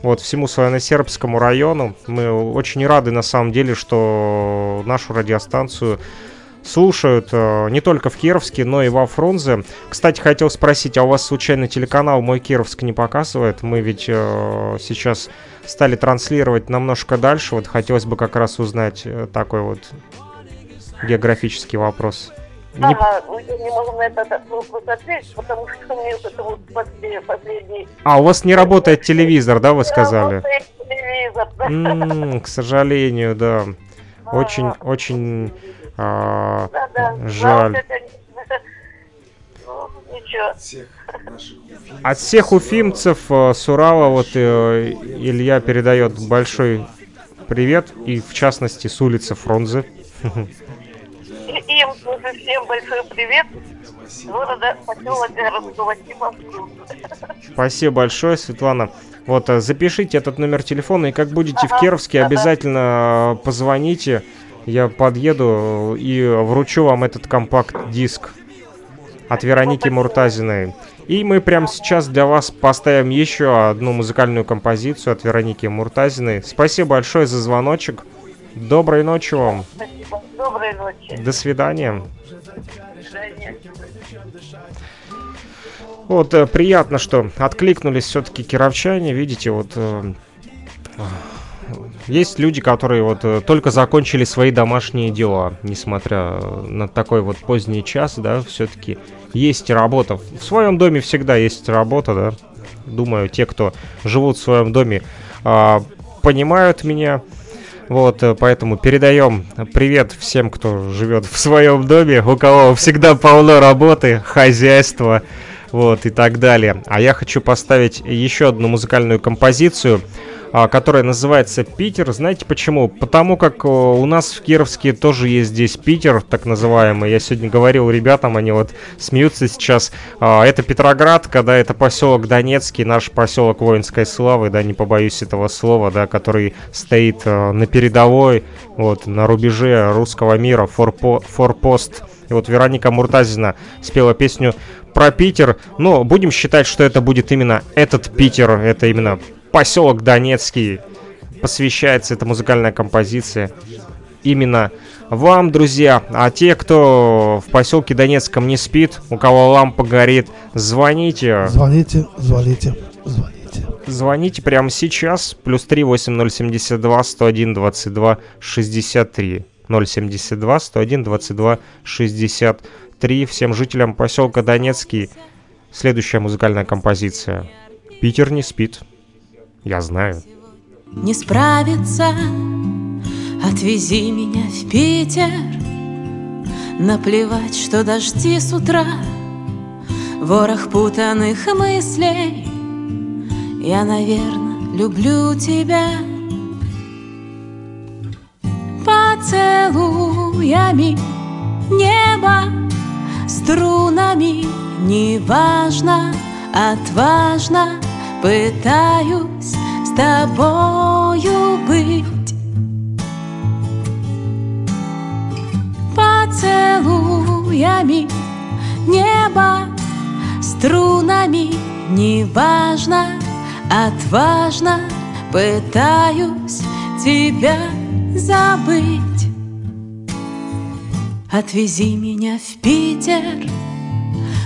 вот всему Славяно-Сербскому району. Мы очень рады на самом деле, что нашу радиостанцию слушают э, не только в Кировске, но и во Фрунзе. Кстати, хотел спросить, а у вас случайно телеканал «Мой Кировск» не показывает? Мы ведь э, сейчас стали транслировать намножко дальше. Вот хотелось бы как раз узнать э, такой вот географический вопрос. Не- Ага, ну, я не могу на этот вопрос ответить, потому что меня это вот последний, последний А, у вас не работает телевизор, да, вы сказали? Работает телевизор. М, К сожалению, да. Очень, (laughs) А. очень а, Да, да. жаль. (laughs) Ничего. От всех уфимцев э, с Урала вот э, Илья передает большой привет, и в частности с улицы Фрунзе. И им тоже всем большой привет. с Города поселок городского типа. Спасибо большое, Светлана. Вот, э, запишите этот номер телефона, и как будете в Ага, Кировске, ага. обязательно позвоните. Я подъеду и вручу вам этот компакт-диск от Вероники Муртазиной. И мы прямо сейчас для вас поставим еще одну музыкальную композицию от Вероники Муртазиной. Спасибо большое за звоночек. Доброй ночи вам. Спасибо. Доброй ночи. До свидания. До свидания. Вот э, приятно, что откликнулись все-таки кировчане. Видите, вот э, есть люди, которые вот э, только закончили свои домашние дела, несмотря на такой вот поздний час, да, все-таки есть работа. В своем доме всегда есть работа, да. Думаю, те, кто живут в своем доме, а, понимают меня. Вот, э, поэтому передаем привет всем, кто живет в своем доме, у кого всегда полно работы, хозяйства, вот, и так далее. А я хочу поставить еще одну музыкальную композицию, которая называется «Питер». Знаете почему? Потому как о, у нас в Кировске тоже есть здесь Питер, так называемый. Я сегодня говорил ребятам, они вот смеются сейчас. А, Это Петроград, когда это поселок Донецкий, наш поселок воинской славы, да, не побоюсь этого слова, да, который стоит э, на передовой, вот, на рубеже русского мира, форпо- форпост. И вот Вероника Муртазина спела песню про Питер. Но будем считать, что это будет именно этот Питер, это именно поселок Донецкий. Посвящается эта музыкальная композиция именно вам, друзья. А те, кто в поселке Донецком не спит, у кого лампа горит, звоните. Звоните, звоните, звоните. Звоните прямо сейчас. Плюс 3 8072 101 22 63. 072 101 22 63. Всем жителям поселка Донецкий. Следующая музыкальная композиция. Питер не спит. Я знаю. не справится Отвези меня в Питер. Наплевать, что дожди с утра Ворох путанных мыслей. Я, наверное, люблю тебя. Поцелуями небо Струнами неважно Отважно пытаюсь с тобою быть. Поцелуями Небо струнами Неважно, отважно Пытаюсь тебя забыть. Отвези меня в Питер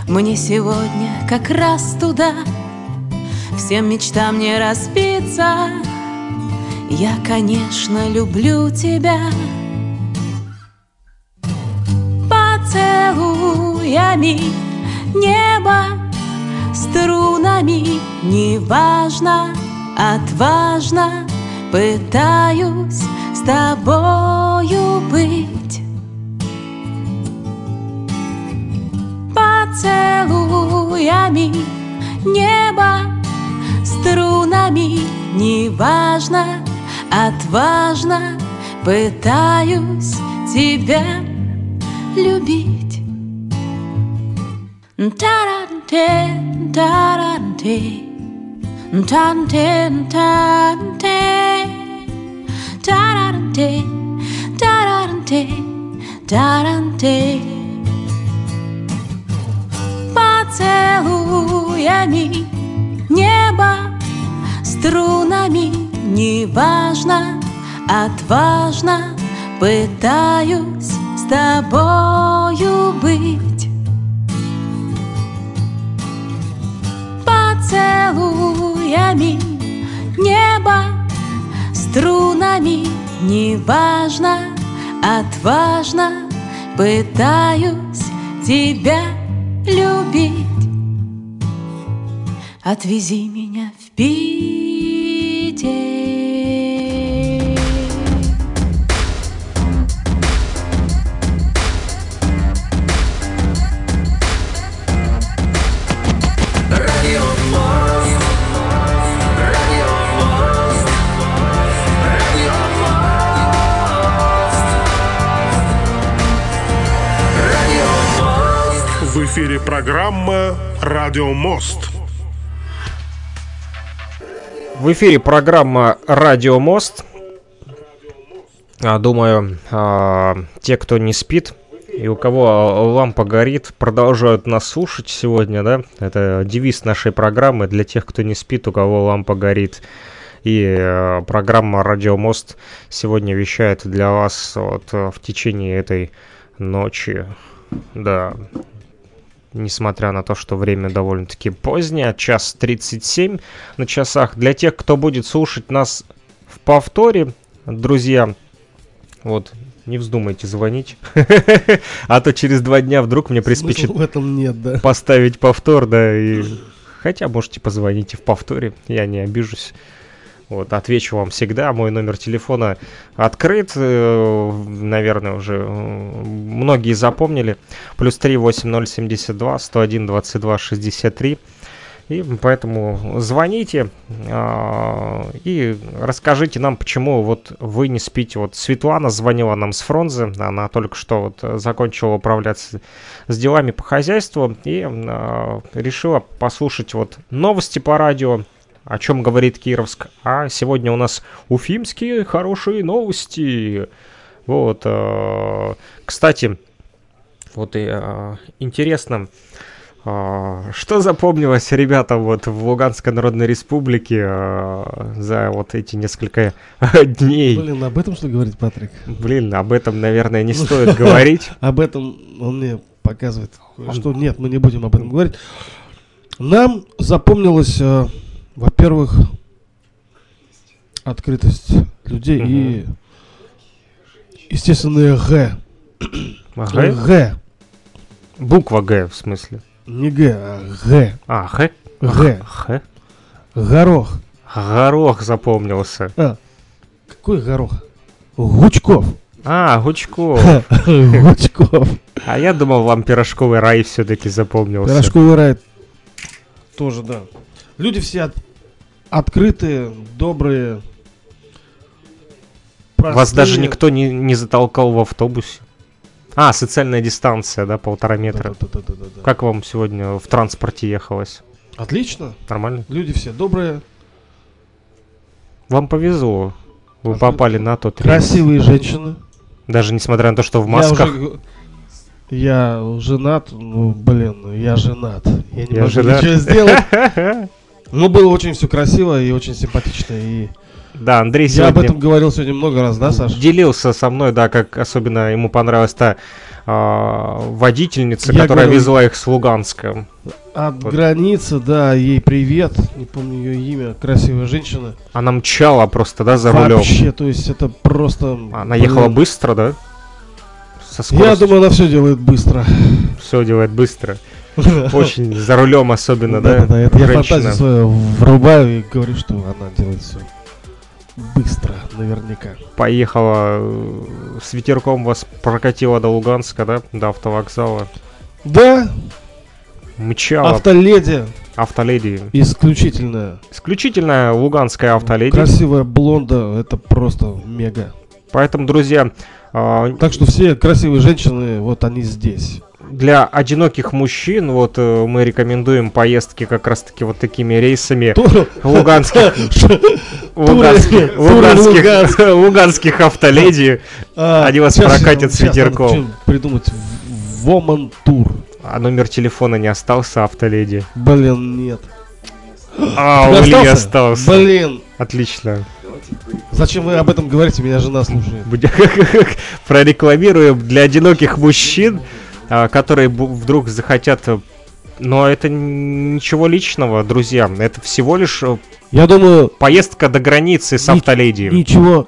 Мне сегодня как раз туда Всем мечтам не разбиться. Я, конечно, люблю тебя. Поцелуями небо Струнами неважно, отважно Пытаюсь с тобою быть. Поцелуями небо Струнами. Неважно, отважно Пытаюсь тебя любить. Та-ра-те, та-ра-те, та-те, та-те, та-ра-те, та-ра-те, та-ра-те. Поцелуями небо струнами неважно, отважно пытаюсь с тобою быть. Поцелуями небо струнами неважно, отважно пытаюсь тебя любить. Отвези меня в Питер. В эфире программа «Радио Мост». В эфире программа «Радио Мост». А, Думаю, а, те, кто не спит и у кого лампа горит, продолжают нас слушать сегодня, да? Это девиз нашей программы для тех, кто не спит, у кого лампа горит. И программа «Радио Мост» сегодня вещает для вас вот, в течение этой ночи. Да, несмотря на то, что время довольно-таки позднее, час 37 на часах. Для тех, кто будет слушать нас в повторе, друзья, вот, не вздумайте звонить, (laughs) а то через два дня вдруг мне приспичит в этом нет, да. поставить повтор, да, и... Хотя можете позвонить и в повторе, я не обижусь. Вот, отвечу вам всегда. Мой номер телефона открыт. э, Наверное, уже э, многие запомнили. Плюс 3 8072 101 22 63. И поэтому звоните а, и расскажите нам, почему вот вы не спите. Вот Светлана звонила нам с Фронзы, она только что вот закончила управляться с делами по хозяйству и а, решила послушать вот новости по радио, о чем говорит Кировск. А сегодня у нас уфимские хорошие новости. Вот, э, кстати, вот и э, интересно, а, Что запомнилось ребятам вот в Луганской Народной Республике за вот эти несколько (laughs) дней? Блин, об этом что говорить, Патрик? Блин, об этом, наверное, не стоит (laughs) говорить. (laughs) Об этом он мне показывает. Что нет, мы не будем об этом говорить. Нам запомнилось, э, во-первых, открытость людей и естественное Г. Г? Г. Буква Г, в смысле. Не Г, а Г. А, Х? Г. Х? Горох. Горох запомнился. А, какой горох? Гучков. А, Гучков. Гучков. А я думал, вам пирожковый рай все-таки запомнился. Пирожковый рай тоже, да. Люди все от- открытые, добрые. Вас простые. даже никто не, не затолкал в автобусе. А, социальная дистанция, да, полтора метра. Да-да-да-да-да. Как вам сегодня в транспорте ехалось? Отлично. Нормально? Люди все добрые, Вам повезло. Вы А попали на тот рейс. красивые женщины. Даже несмотря на то, что в Я масках. уже г- Я женат, ну, блин, я женат. Я не Я могу женат. ничего сделать. (laughs) Ну, было очень все красиво и очень симпатично. И Да, Андрей я об сегодня этом говорил сегодня много раз, да, Саша? делился со мной, да, как особенно ему понравилась та а, водительница, Я которая говорю- везла их с Луганска. От Вот. границы, да, ей привет. Не помню ее имя. Красивая женщина. Она мчала просто, да, за рулем. Вообще, то есть это просто... Она блин. ехала быстро, да? Со Я скоростью. думаю, она все делает быстро. все делает быстро. (laughs) Очень за рулем особенно, да? Да, да, это я фантазию свою врубаю и говорю, что она делает все быстро, наверняка. Поехала э, с ветерком вас прокатила до Луганска, да? До автовокзала. Да, Мчала автоледи автоледи. исключительная. Исключительно луганская автоледи. Красивая блонда, это просто мега. Поэтому, друзья, а, Так что все красивые женщины, вот они здесь. Для одиноких мужчин вот э, мы рекомендуем поездки как раз-таки вот такими рейсами луганских (laughs) луганских туры луганских (laughs) луганских автоледи. А, Они вас прокатят с ветерком. придумать. Воман тур. А номер телефона не остался автоледи. Блин, нет. А, у Ильи остался? Блин. Отлично. Зачем вы об этом говорите? Меня жена слушает. (laughs) Прорекламируем для одиноких мужчин, которые бу- вдруг захотят... э, Но это ничего личного, друзья. Это всего лишь э, Я думаю, поездка до границы с Ни- автоледи. ничего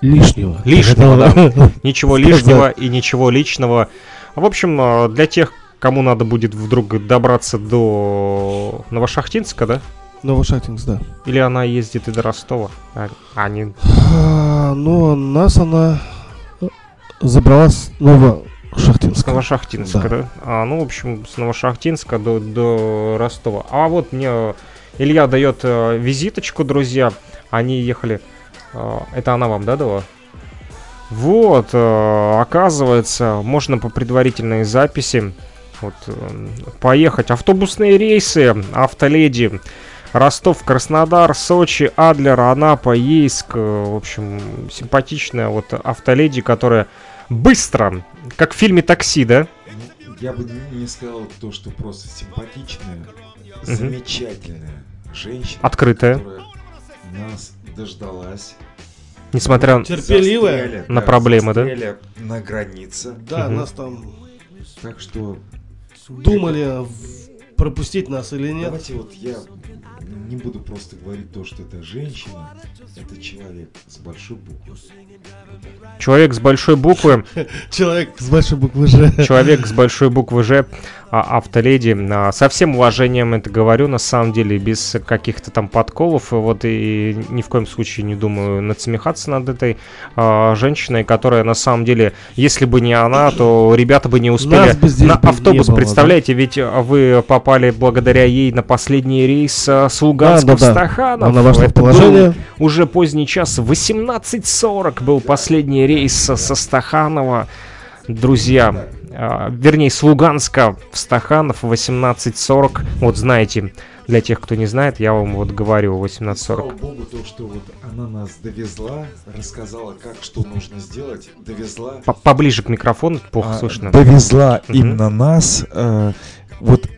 лишнего. Лишнего, да. (laughs) Ничего лишнего и ничего личного. В общем, э, для тех, кому надо будет вдруг добраться до Новошахтинска, да? Новошахтинск, да. Или она ездит и до Ростова? А, а, не- А, ну, нас она забрала с С Новошахтинска. Да? Да. А, ну, в общем, с Новошахтинска до, до Ростова. А вот мне э, Илья дает э, визиточку, друзья. Они ехали... э, это она вам, да, дала? Вот, э, оказывается, можно по предварительной записи вот, поехать. Автобусные рейсы, автоледи. Ростов, Краснодар, Сочи, Адлер, Анапа, Ейск. В общем, симпатичная вот автоледи, которая быстро, как в фильме «Такси», да? Я бы не- сказал то, что просто симпатичная, замечательная женщина, Открытая. которая нас дождалась. Несмотря на... Терпеливая. Застряли, На проблемы, да? на границе. Да, Мгм. нас там Так что думали в- пропустить нас или нет. давайте вот я не буду просто говорить то, что это женщина, это человек с большой буквы. Человек с большой буквы, (laughs) Человек с большой буквы Ж. человек с большой буквы Ж, автоледи. А, Со всем уважением это говорю, на самом деле, без каких-то там подколов. Вот и ни в коем случае не думаю надсмехаться над этой а, женщиной, которая на самом деле, если бы не она, то ребята бы не успели на автобус. было, да? Представляете, ведь а, вы попали благодаря ей на последний рейс а, с Луганска Да, да, в да. Стаханов. Она вошла в положение. уже поздний час, 18.40 был последний рейс со Стаханова. Друзья, вернее, с Луганска в Стаханов 18.40. Вот знаете, для тех, кто не знает, я вам вот говорю Слава 18.40. богу, то, что вот она нас довезла, рассказала, как что нужно сделать, довезла. По- Поближе к микрофону, плохо а, слышно. Довезла Мгм. именно нас. э, вот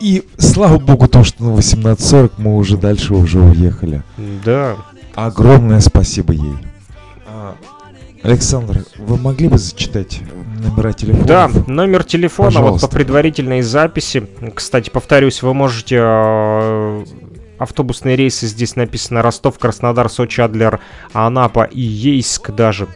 и слава богу, то, что на 18.40 мы уже дальше уже уехали. Да. Огромное спасибо ей. А, Александр, вы могли бы зачитать номера телефона? Да, номер телефона вот Пожалуйста. по предварительной записи. Кстати, повторюсь, вы можете э, автобусные рейсы здесь написано Ростов, Краснодар, Сочи, Адлер, Анапа и Ейск даже.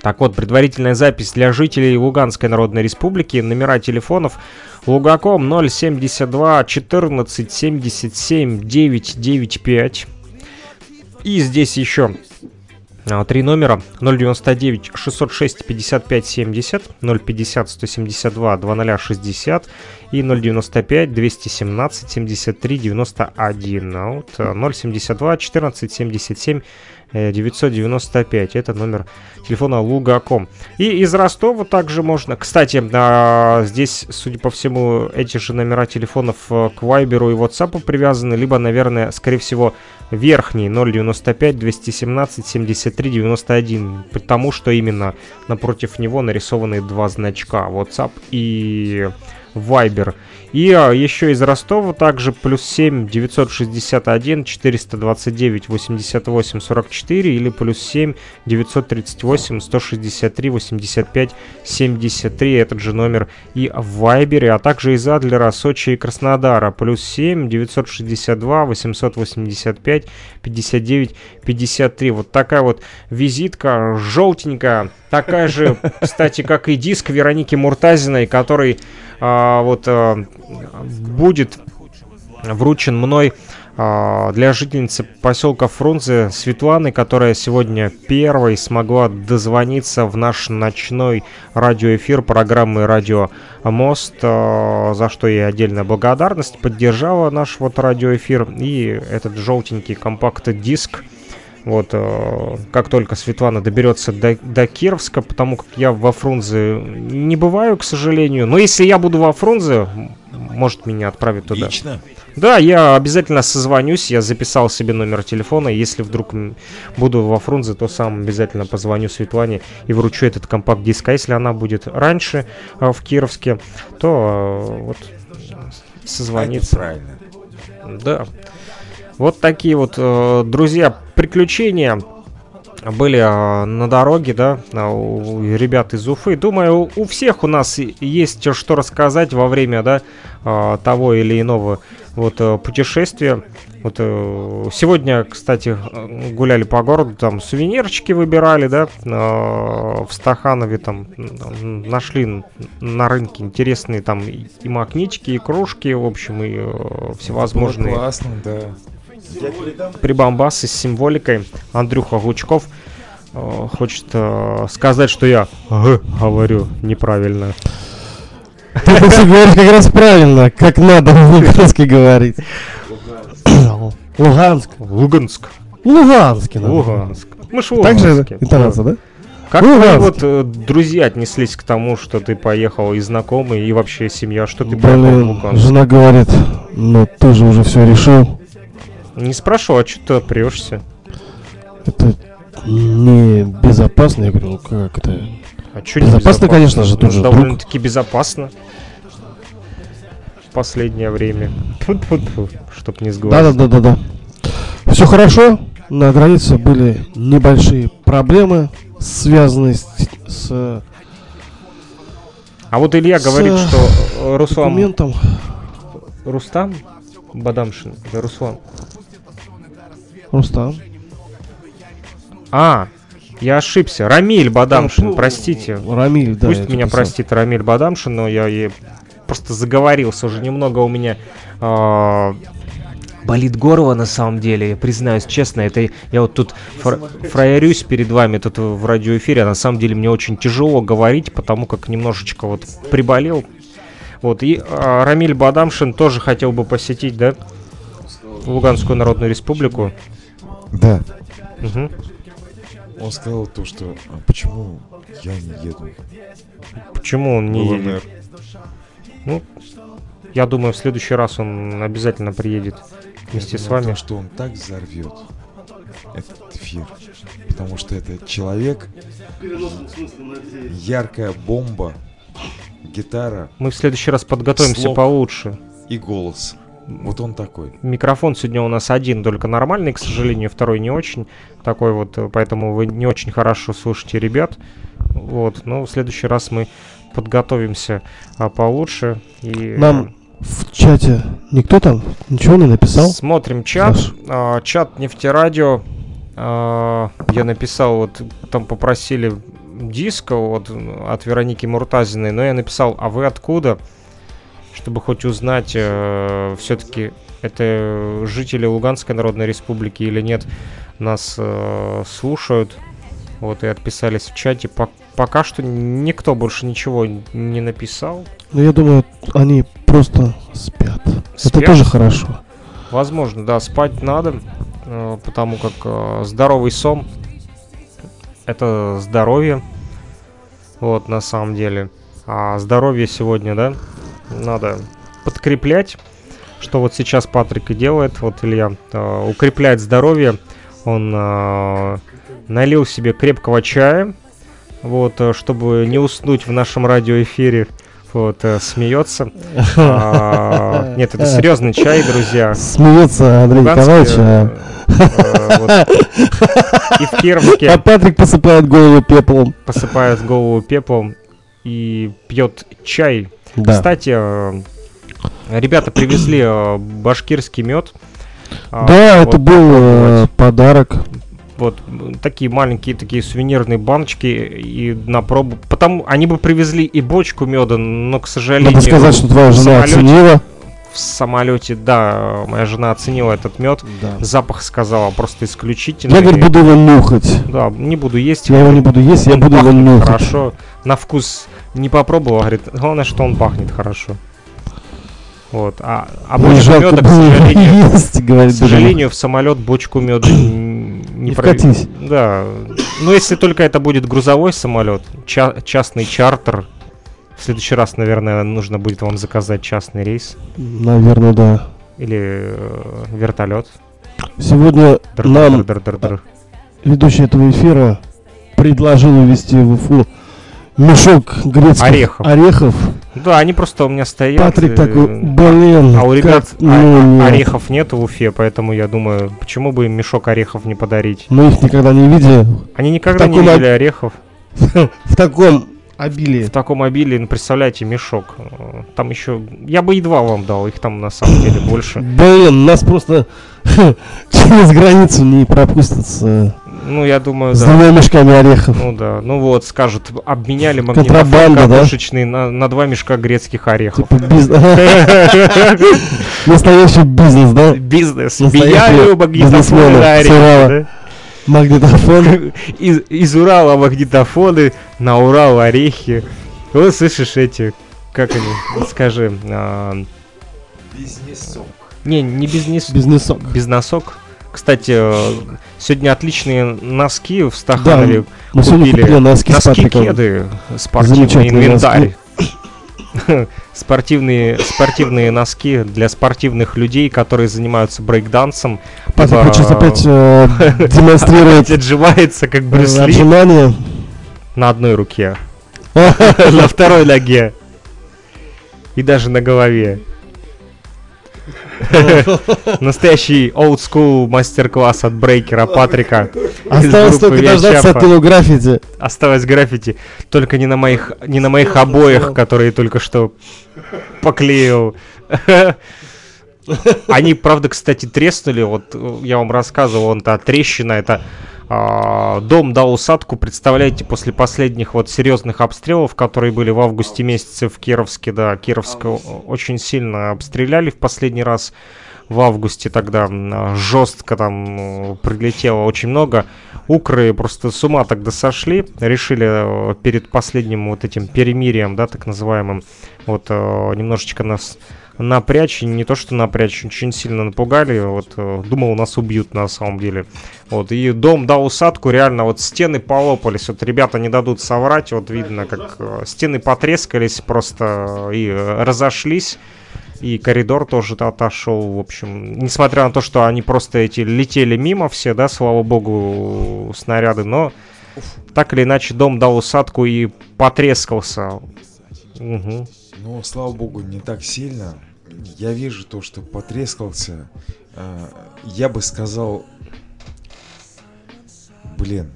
Так вот, предварительная запись для жителей Луганской Народной Республики. Номера телефонов Лугаком 072 14 77 995. И здесь еще Три номера 099 606 55 70 050 172 2060 и 095 217 73 91. А вот а, 072 14 77 э, 995. Это номер телефона Лугаком. И из Ростова также можно... Кстати, а, здесь, судя по всему, эти же номера телефонов э, к Вайберу и WhatsApp привязаны, либо, наверное, скорее всего, верхний 095 217 73 91, потому что именно напротив него нарисованы два значка WhatsApp и Viber. И а, еще из Ростова также плюс 7 961 429 88 44 или плюс 7 938 163 85 73 этот же номер и в Вайбере, а также из Адлера, Сочи и Краснодара плюс 7 962 885 59 53. Вот такая вот визитка желтенькая, такая же, кстати, как и диск Вероники Муртазиной, который вот а, будет вручен мной а, для жительницы поселка Фрунзе Светланы, которая сегодня первой смогла дозвониться в наш ночной радиоэфир программы «Радио Мост», а, за что ей отдельная благодарность, поддержала наш вот радиоэфир. И этот желтенький компакт-диск вот, э, как только Светлана доберется до, до Кировска, потому как я во Фрунзе не бываю, к сожалению. Но если я буду во Фрунзе, может меня отправить туда. Лично? Да, я обязательно созвонюсь, я записал себе номер телефона. Если вдруг буду во Фрунзе, то сам обязательно позвоню Светлане и вручу этот компакт-диск. А если она будет раньше э, в Кировске, то э, вот Это созвониться. правильно. Да. Вот такие вот, э, друзья, приключения были э, на дороге, да, у ребят из Уфы. Думаю, у- всех у нас есть что рассказать во время, да, э, того или иного вот путешествия. Вот сегодня, кстати, гуляли по городу, там сувенирчики выбирали, да, в Стаханове там нашли на рынке интересные там и и магнитики, и кружки, в общем, и всевозможные Было классно, да. Прибамбасы с символикой. Андрюха Гучков э, хочет э, сказать, что я «Г» говорю неправильно. Ты говоришь как раз правильно, как надо по-лугански говорить. Луганск. Луганск. Луганский. надо. Луганск. Мы ж в Так же Луганске. интонация, да? Как твои Луганск. вот э, друзья отнеслись к тому, что ты поехал, и знакомые, и вообще семья, что ты поехал в Блин, Луганск? жена говорит, ну ты же уже все решил. Не спрашивал, а что ты отпрешься? Это не безопасно. Я говорю, как это? А чё Безопасно, конечно же, тут же друг. Довольно-таки безопасно. В последнее время. Тьфу-тьфу-тьфу, чтоб не Да, сговорить. да, да, да, да. Все хорошо. На границе были небольшие проблемы, связанные с, с А вот Илья С, говорит, что э, Руслан... документом. Рустам Бадамшин? Руслан? Рустам. А, я ошибся. Рамиль Бадамшин, Ну, простите. Рамиль, да. Пусть меня тебе простит Рамиль Бадамшин, но я и просто заговорился уже немного у меня. а, Болит горло на самом деле, я признаюсь честно, это я вот тут фра- фраерюсь перед вами тут в радиоэфире, а на самом деле мне очень тяжело говорить, потому как немножечко вот приболел. Вот, и а, Рамиль Бадамшин тоже хотел бы посетить, да, Луганскую Народную Республику. Да. Мгм. Он сказал то, что а почему я не еду Почему он не в едет? ЛНР? Ну, я думаю, в следующий раз он обязательно приедет вместе Я с вами. то, что он так взорвет этот эфир. Потому что это человек, яркая бомба, гитара Мы в следующий раз подготовимся Слог. получше. и голос. Вот он такой. Микрофон сегодня у нас один, только нормальный, к сожалению, второй не очень. Такой вот, э, поэтому вы не очень хорошо слышите ребят. Вот, но в следующий раз мы подготовимся а, получше. И э, Нам в чате никто там ничего не написал? Смотрим чат. А, чат нефтерадио. А, я написал, вот там попросили диска вот, от Вероники Муртазиной, но я написал, а вы откуда? Чтобы хоть узнать, все-таки это жители Луганской Народной Республики или нет, нас э, слушают. Вот и отписались в чате. Пок- пока что никто больше ничего не написал. Ну, я думаю, они просто спят. Это Спят? тоже хорошо. Возможно, да, спать надо. э, потому как э, здоровый сон это здоровье, вот на самом деле. А здоровье сегодня, да, надо подкреплять, что вот сейчас Патрик и делает, вот Илья, э, укрепляет здоровье, он э, налил себе крепкого чая, вот, э, чтобы не уснуть в нашем радиоэфире, вот, э, смеется. (laughs) А, нет, это серьезный чай, друзья. Смеется Андрей Николаевич, а, э, вот. И в Кировске а Патрик посыпает голову пеплом. посыпает голову пеплом и пьет чай. Да. Кстати, э, ребята привезли э, башкирский мед. А, Да, вот это был э, попробовать. подарок. вот такие маленькие такие сувенирные баночки и на пробу. Потом они бы привезли и бочку меда, но, к сожалению, Надо сказать, что твоя жена самолете- оценила. в самолете, да, моя жена оценила этот мед. Запах сказала просто исключительный. Я, говорит, буду его нюхать. Да, не буду есть. Я его не буду есть, я буду его нюхать. Хорошо. На вкус не попробовал, говорит. Главное, что он пахнет хорошо. Вот. А, а Мне бочку меда, к сожалению, есть, говорит, к сожалению, в самолет бочку меда не, вкатись. Да. Ну, если только это будет грузовой самолет, ча- частный чартер. В следующий раз, наверное, нужно будет вам заказать частный рейс Наверное, да. или э, вертолет. Сегодня нам Др-др-др-др-др. ведущий этого эфира предложил увезти в Уфу мешок грецких Орехов. орехов. Да, они просто у меня стоят. Патрик э, такой, блин, А у ребят как- ну, орехов нет в Уфе, поэтому я думаю, почему бы им мешок орехов не подарить? Мы их никогда не видели. Они никогда не таком об- видели орехов (laughs) В таком обилии. в таком обилии. Ну, представляете, мешок. Там еще... Я бы едва вам дал, их там на самом деле больше. Блин, нас просто (laughs) через границу не пропустят с, Ну, я думаю, с да. двумя мешками орехов. Ну да, ну вот, скажут, обменяли магнитофон да? катушечный на, на два мешка грецких орехов. Типа бизнес. (laughs) Настоящий бизнес, да? Бизнес. Меняю магнитофоны бизнесмены на с орехи, Урала. да? Магнитофон. (laughs) из, из Урала магнитофоны, на Урал орехи. Вот слышишь эти, как они, скажи, а, не, не бизнес, Бизнесок. без носок. Кстати, э, сегодня отличные носки в Стаханове Мы сегодня купили. купили носки Носки кеды, спортивный инвентарь. (laughs) Спортивные, спортивные носки для спортивных людей, которые занимаются брейкдансом. Патрик либо, сейчас опять э, (laughs) демонстрирует отжимается, как Брюс Ли, отжимания. на одной руке. (laughs) на второй ноге. И даже на голове. Настоящий old school мастер-класс от брейкера Патрика. Осталось только дождаться. Атилу граффити. Осталось граффити. Только не на моих, не на моих обоях, которые только что поклеил. Они, правда, кстати, треснули. Вот э, я вам рассказывал, вон та трещина, это а, дом дал усадку, представляете, после последних вот серьезных обстрелов, которые были в августе месяце в Кировске, да, Кировск очень сильно обстреляли в последний раз в августе тогда жестко там э, прилетело очень много. Укры просто с ума тогда сошли, решили э, перед последним вот этим перемирием, да, так называемым, вот э, немножечко нас напрячь, не то что напрячь, очень сильно напугали, вот э, думал нас убьют на самом деле. Вот, и дом дал усадку, реально, вот стены полопались, вот ребята не дадут соврать, вот видно, как э, стены потрескались просто э, и разошлись. И коридор тоже отошел, в общем. Несмотря на то, что они просто эти летели мимо все, да, слава богу, снаряды, но так или иначе дом дал усадку и потрескался. Мгм. Ну, слава богу, не так сильно. Я вижу то, что потрескался. А, Я бы сказал... Блин.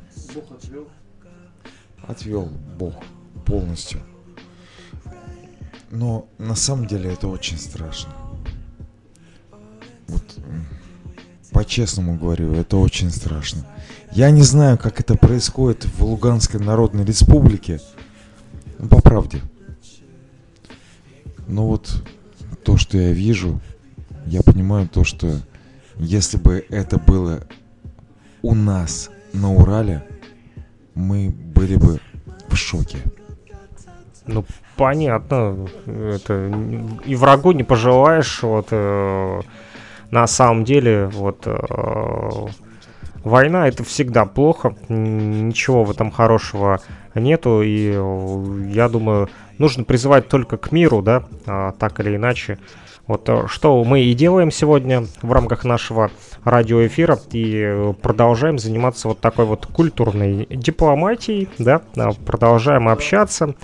Отвел Бог полностью. Но на самом деле это очень страшно. Вот по-честному говорю, это очень страшно. Я не знаю, как это происходит в Луганской Народной Республике. Ну, по правде. Но вот то, что я вижу, я понимаю то, что если бы это было у нас на Урале, мы были бы в шоке. Ну, понятно. Это и врагу не пожелаешь. Вот, э, на самом деле вот э, война это всегда плохо, ничего в этом хорошего нету, и э, я думаю, нужно призывать только к миру, да, а, так или иначе. Вот э, что мы и делаем сегодня в рамках нашего радиоэфира и продолжаем заниматься вот такой вот культурной дипломатией, да, а, продолжаем общаться.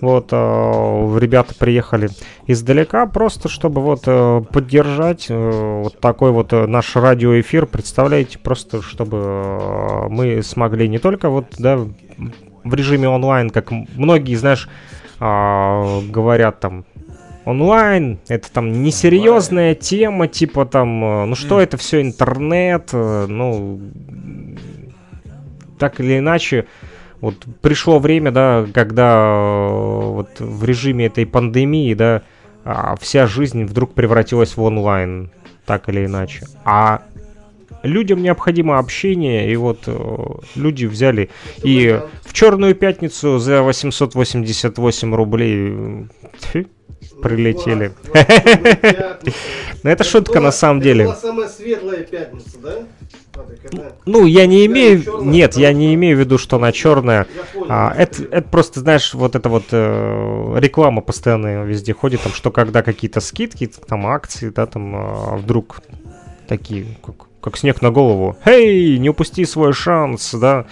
Вот, э, ребята приехали издалека, просто чтобы вот э, поддержать э, вот такой вот э, наш радиоэфир. Представляете, просто чтобы э, мы смогли не только вот, да, в режиме онлайн, как многие, знаешь, э, говорят там, онлайн, это там несерьезная тема, типа там, э, ну что это все интернет, э, ну, так или иначе, вот пришло время, да, когда э, вот в режиме этой пандемии, да, а, вся жизнь вдруг превратилась в онлайн, так или иначе. А людям необходимо общение, и вот э, люди взяли и в Черную пятницу за 888 рублей тьфу, прилетели. (laughs) Ну это шутка на самом деле. самая светлая пятница, да? Ну, я не имею... Нет, я не имею в виду, что она черная. А, это, это просто, знаешь, вот это вот э, реклама постоянно везде ходит, там, что когда какие-то скидки, там, акции, да, там, э, вдруг такие, как, как снег на голову. Эй, не упусти свой шанс, да.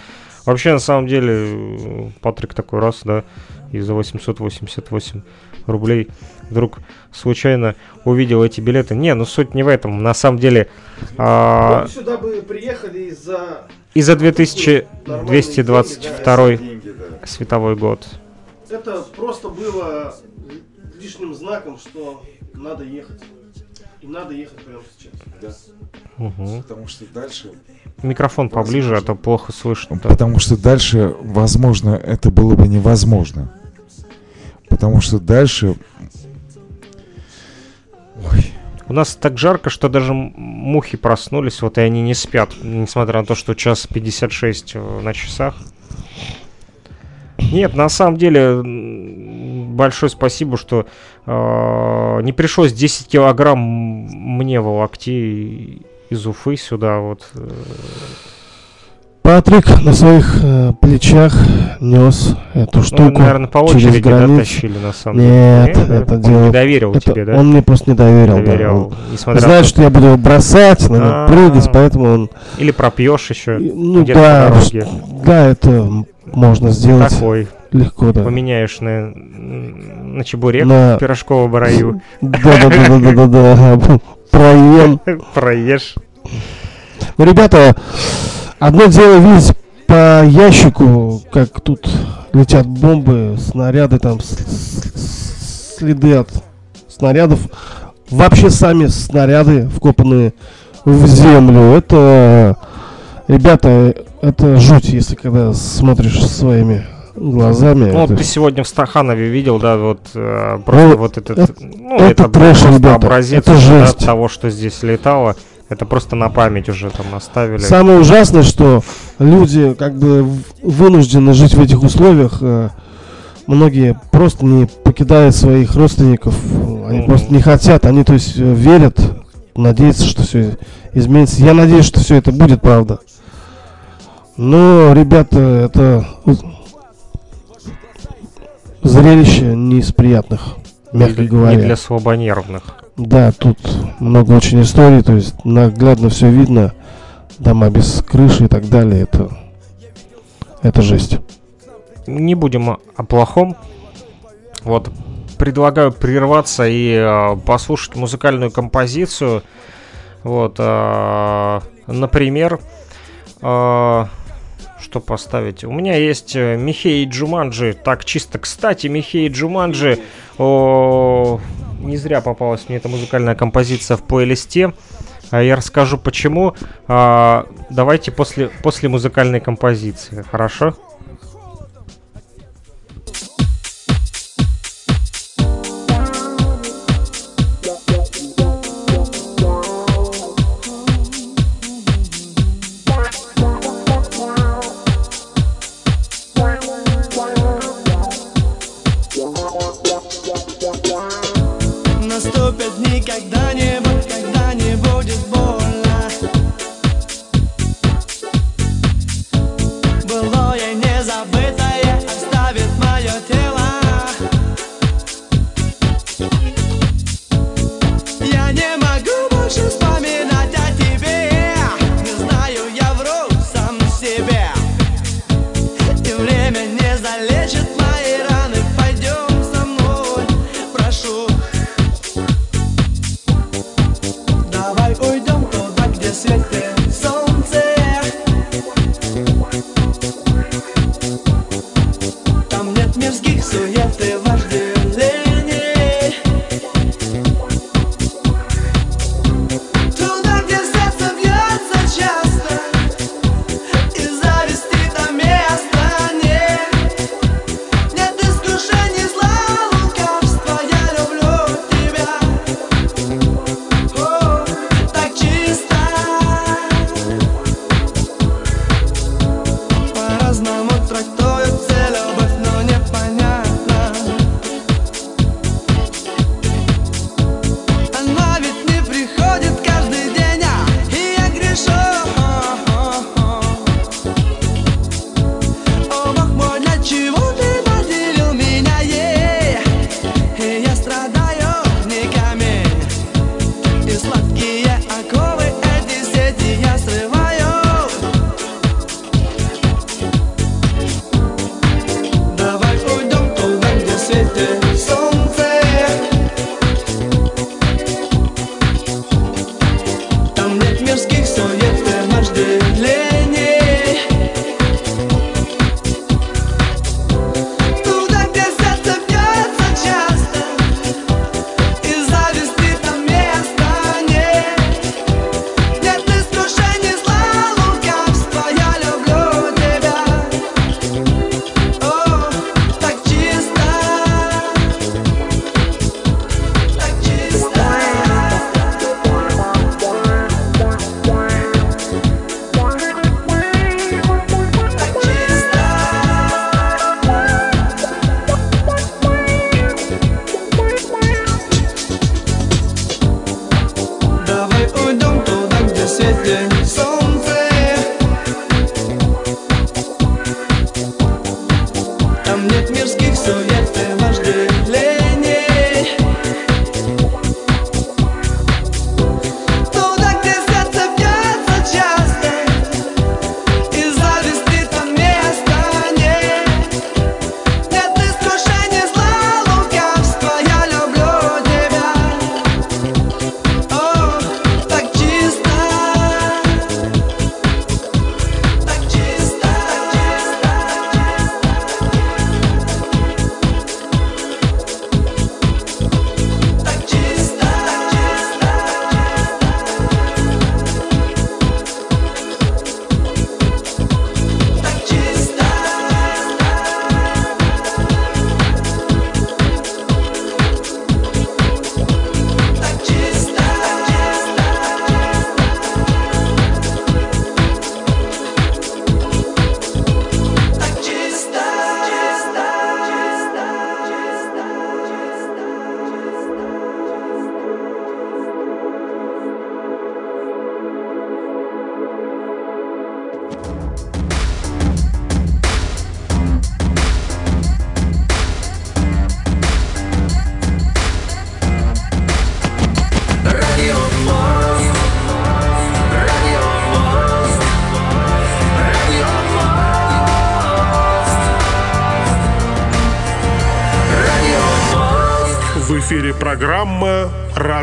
Вообще, на самом деле, Патрик такой раз, да, и за 888 рублей вдруг случайно увидел эти билеты. Не, ну суть не в этом. На самом деле... А... Мы сюда бы приехали из-за... Из-за 2222 световой год. Это просто было лишним знаком, что надо ехать. И надо ехать прямо сейчас. Да. Угу. Потому что дальше... Микрофон поближе, а то плохо слышно. да. Потому что дальше, возможно, это было бы невозможно. Потому что дальше... Ой, У нас так жарко, что даже мухи проснулись, вот и они не спят, несмотря на то, что час 56 э, на часах. Нет, на самом деле, большое спасибо, что э, не пришлось 10 килограмм мне волокти из Уфы сюда, вот. э. Патрик на своих э, плечах нес эту Ну, штуку наверное, по через очереди, да, границу. тащили, на самом Нет, деле. да? это Он дело- не доверил Это тебе, да? Он мне просто не доверил. да. несмотря на знает, то, что я буду его бросать, на него А. прыгать, поэтому он... Или пропьешь еще Ну где-то да, да, это можно сделать Такой. Легко, да. Поменяешь на, на чебурек На- в пирожковом раю. Да, да, да, да, да, да, да. Проем. Проешь. Ну, ребята, одно дело видеть по ящику, как тут летят бомбы, снаряды, там следы от снарядов. Вообще сами снаряды, вкопанные в землю. Это, ребята, это жуть, если когда смотришь своими глазами. Ну, вот Это- ты сегодня в Стаханове видел, да, вот э, просто Ну, вот этот, ну, это это, трэш, просто ребята, образец это уже, да, жесть. того, что здесь летало. Это просто на память уже там оставили. Самое ужасное, что люди как бы вынуждены жить в этих условиях. э, Многие просто не покидают своих родственников. Они Мгм. просто не хотят. Они, то есть, э, верят, надеются, что все изменится. Я надеюсь, что все это будет правда. Но, ребята, это зрелище не из приятных, мягко не, говоря. не для слабонервных. Да, тут много очень историй, то есть наглядно все видно, дома без крыши и так далее, это, это жесть. Не будем о- о плохом. Вот, предлагаю прерваться и э, послушать музыкальную композицию. Вот, э, например, э, что поставить? У меня есть э, Михей Джуманджи. Так, чисто кстати, Михей Джуманджи. О, не зря попалась мне эта музыкальная композиция в плейлисте. А Я расскажу почему. А, давайте после, после музыкальной композиции, хорошо?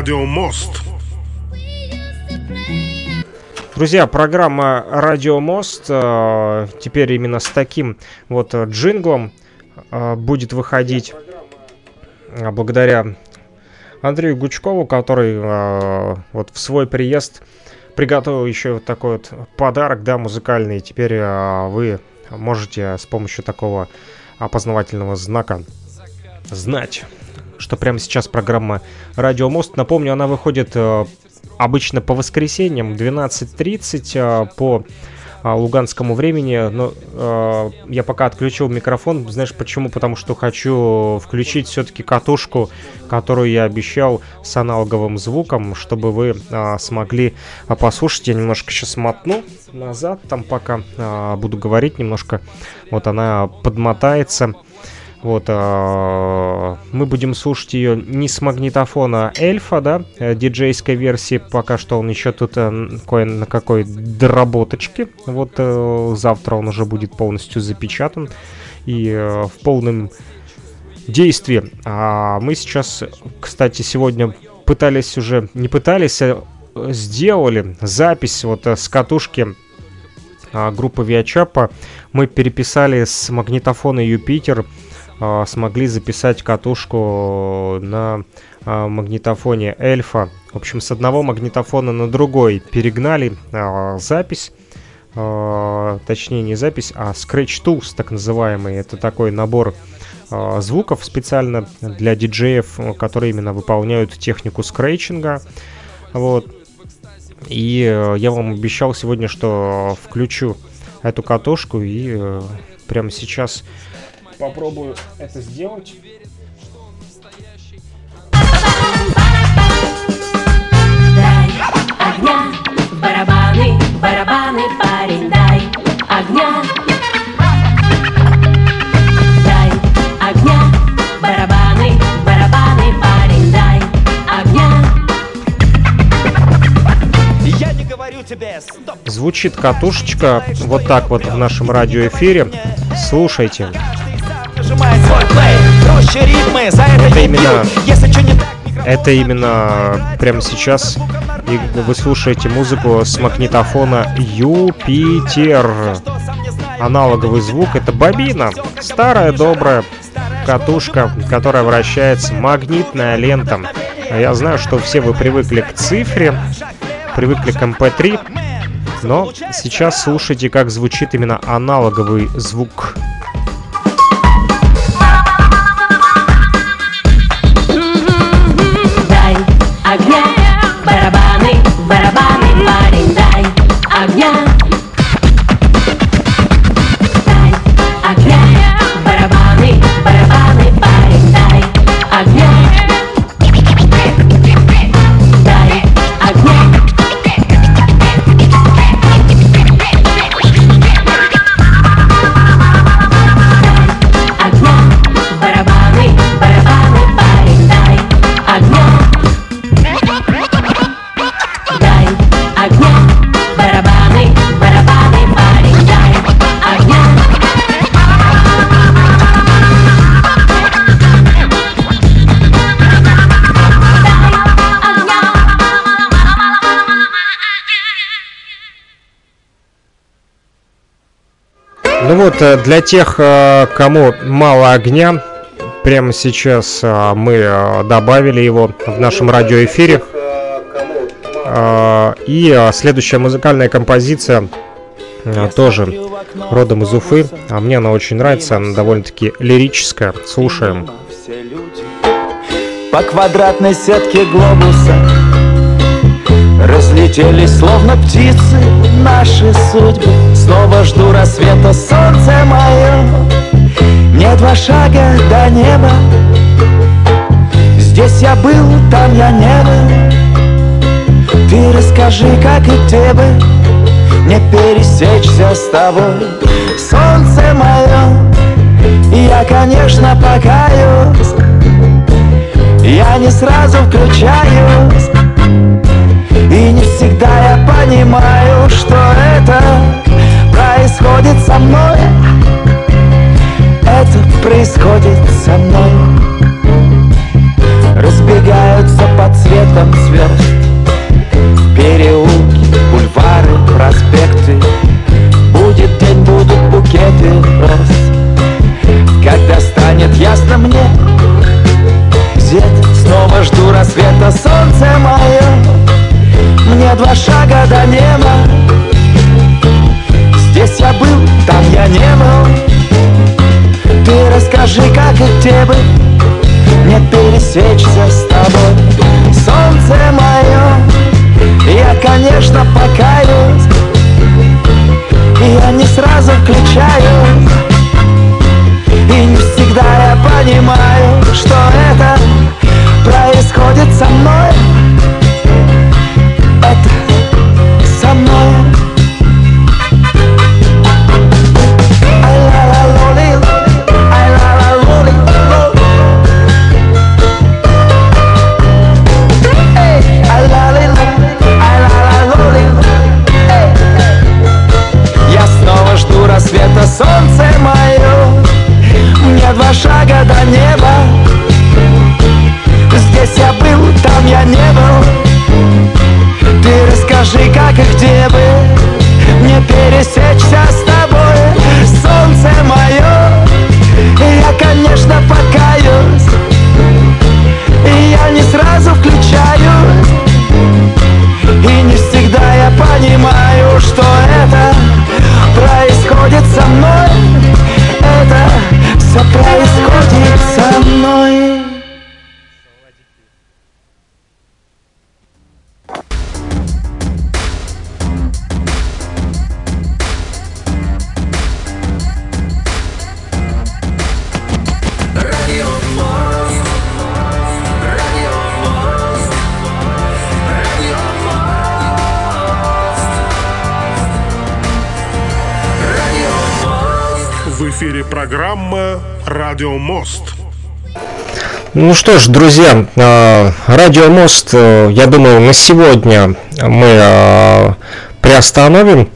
«Радио Мост». Друзья, программа «Радио Мост» э, теперь именно с таким вот джинглом э, будет выходить э, благодаря Андрею Гучкову, который вот в свой приезд приготовил еще вот такой вот подарок, да, музыкальный. Теперь вы можете с помощью такого опознавательного знака знать, что прямо сейчас программа «Радио Мост». Напомню, она выходит э, обычно по воскресеньям 12.30 э, по э, луганскому времени. Но я пока отключил микрофон. Знаешь почему? Потому что хочу включить все-таки катушку, которую я обещал с аналоговым звуком, чтобы вы смогли послушать. Я немножко сейчас мотну назад, там пока буду говорить немножко. Вот она подмотается. Вот, э, мы будем слушать ее не с магнитофона Эльфа, да, э, диджейской версии, пока что он еще тут э, кое на какой доработочке. Вот э, завтра он уже будет полностью запечатан и э, в полном действии. А мы сейчас, кстати, сегодня пытались уже, не пытались, а сделали запись вот э, с катушки а, группы Виачапа. Мы переписали с магнитофона Юпитер а, смогли записать катушку на а, магнитофоне Эльфа. В общем, с одного магнитофона на другой перегнали а, запись. Точнее, не запись, а Scratch Tools, так называемый. Это такой набор звуков специально для диджеев, которые именно выполняют технику скретчинга. Вот. И я вам обещал сегодня, что включу эту катушку и прямо сейчас попробую это сделать. Огня, барабаны, барабаны, парень, дай огня. Дай огня, барабаны, барабаны, парень, дай огня. Я не говорю тебе. Звучит катушечка вот так вот в нашем радиоэфире. Слушайте. Это именно, это именно прямо сейчас. И вы слушаете музыку с магнитофона Юпитер. Аналоговый звук это бобина, старая добрая катушка, которая вращается, магнитная лента. Я знаю, что все вы привыкли к цифре, привыкли к MP3, эм но сейчас слушайте, как звучит именно аналоговый звук. Вот, для тех, э, кому мало огня, прямо сейчас э, мы добавили его в нашем радиоэфире. И следующая музыкальная композиция тоже родом из Уфы. А мне она очень нравится, она довольно-таки лирическая. Слушаем. По квадратной сетке глобуса Разлетелись словно птицы наши судьбы. Снова жду рассвета, солнце мое. Мне два шага до неба. Здесь я был, там я не был. Ты расскажи, как и тебе Не пересечься с тобой. Солнце мое Я, конечно, покаюсь. Я не сразу включаюсь всегда я понимаю, что это происходит со мной. Это происходит со мной. Разбегаются под цветом звезд. Переулки, бульвары, проспекты. Будет день, будут букеты роз. Когда станет ясно мне Где-то снова жду рассвета солнце мое мне два шага до неба. Здесь я был, там я не был. Ты расскажи, как и где бы. Мне пересечься с тобой Солнце мое. Я, конечно, покаюсь. И я не сразу включаю И не всегда я понимаю, что это происходит со мной Программа «Радио Мост». Ну что ж, друзья, а, Радио Мост, э, я думаю, на сегодня мы а, приостановим,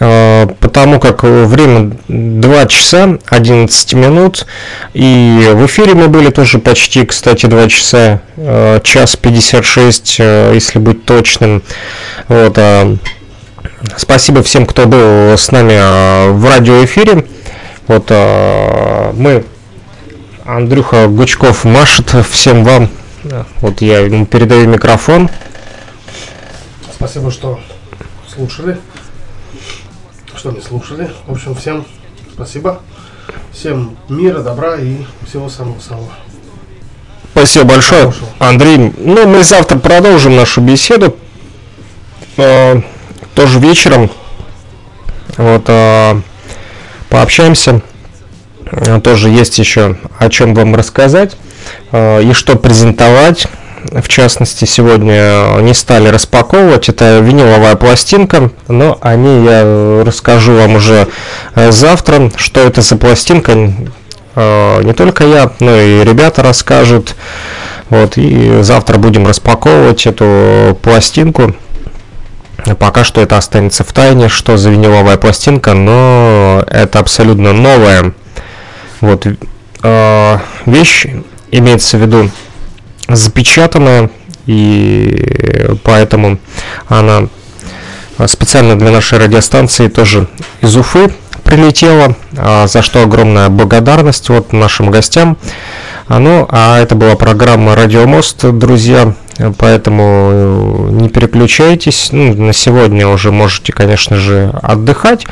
э, потому как время 2 часа 11 минут, и в эфире мы были тоже почти, кстати, 2 часа, э, час 56, э, если быть точным. Вот, спасибо всем, кто был с нами в радиоэфире. Вот мы, Андрюха Гучков машет всем вам. Вот я ему передаю микрофон. Спасибо, что слушали, что не слушали. В общем, всем спасибо. Всем мира, добра и всего самого-самого. Спасибо большое, Хорошего. Андрей. Ну, мы завтра продолжим нашу беседу. Э, тоже вечером. Вот, э, пообщаемся. Э, тоже есть еще о чем вам рассказать э, и что презентовать в частности, сегодня не стали распаковывать. Это виниловая пластинка, но о ней я расскажу вам уже э, завтра, что это за пластинка. Не только я, но и ребята расскажут. Вот, и завтра будем распаковывать эту пластинку. Пока что это останется в тайне, что за виниловая пластинка, но это абсолютно новая. Вот, э, вещь, имеется в виду запечатанная, и поэтому она специально для нашей радиостанции тоже из Уфы прилетела, а за что огромная благодарность вот нашим гостям. А, ну, а это была программа «Радиомост», друзья, поэтому не переключайтесь. Ну, на сегодня уже можете, конечно же, отдыхать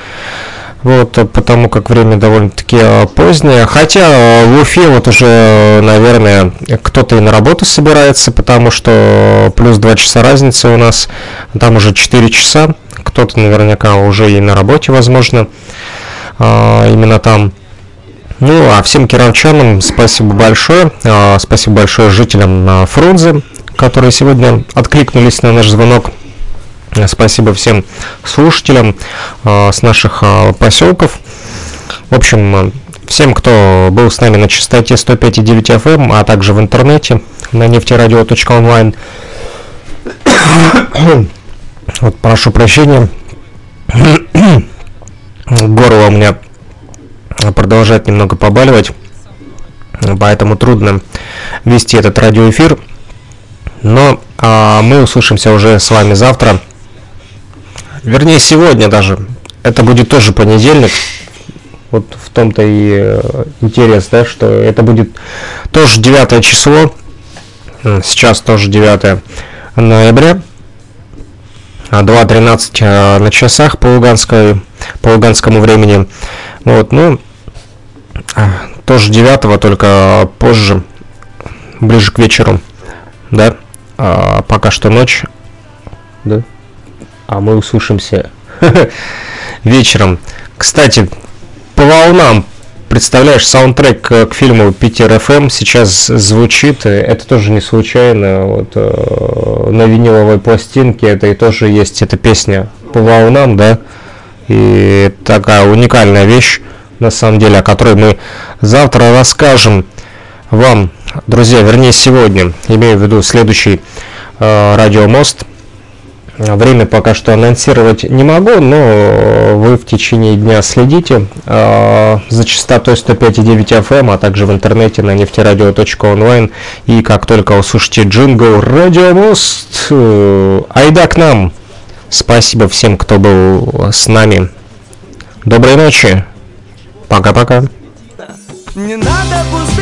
вот, потому как время довольно-таки а, позднее. Хотя в Уфе вот уже, наверное, кто-то и на работу собирается, потому что плюс 2 часа разницы у нас, там уже 4 часа, кто-то наверняка уже и на работе, возможно, именно там. Ну, а всем кировчанам спасибо большое, спасибо большое жителям Фрунзе, которые сегодня откликнулись на наш звонок. Спасибо всем слушателям э, с наших э, поселков. В общем, э, всем, кто был с нами на частоте 105,9 FM, а также в интернете на нефтерадио.онлайн. (coughs) вот, прошу прощения. (coughs) Горло у меня продолжает немного побаливать, поэтому трудно вести этот радиоэфир. Но а, мы услышимся уже с вами завтра Вернее, сегодня даже. Это будет тоже понедельник. Вот в том-то и э, интерес, да, что это будет тоже 9 число. Сейчас тоже 9 ноября. 2.13 а, на часах по, луганской, по луганскому времени. Вот, ну, а, тоже 9 только позже, ближе к вечеру, да, а, пока что ночь, да. А мы услышимся (laughs) вечером. Кстати, по волнам, представляешь, саундтрек к фильму Питер ФМ сейчас звучит, это тоже не случайно, вот э, на виниловой пластинке это и тоже есть эта песня по волнам, да, и такая уникальная вещь, на самом деле, о которой мы завтра расскажем вам, друзья, вернее сегодня, имею в виду следующий э, радиомост – Время пока что анонсировать не могу, но вы в течение дня следите э, за частотой 105,9 FM, а также в интернете на нефтерадио.онлайн. И как только услышите джингл «Радиомост», э, айда к нам! Спасибо всем, кто был с нами. Доброй ночи. Пока-пока. Не надо пустых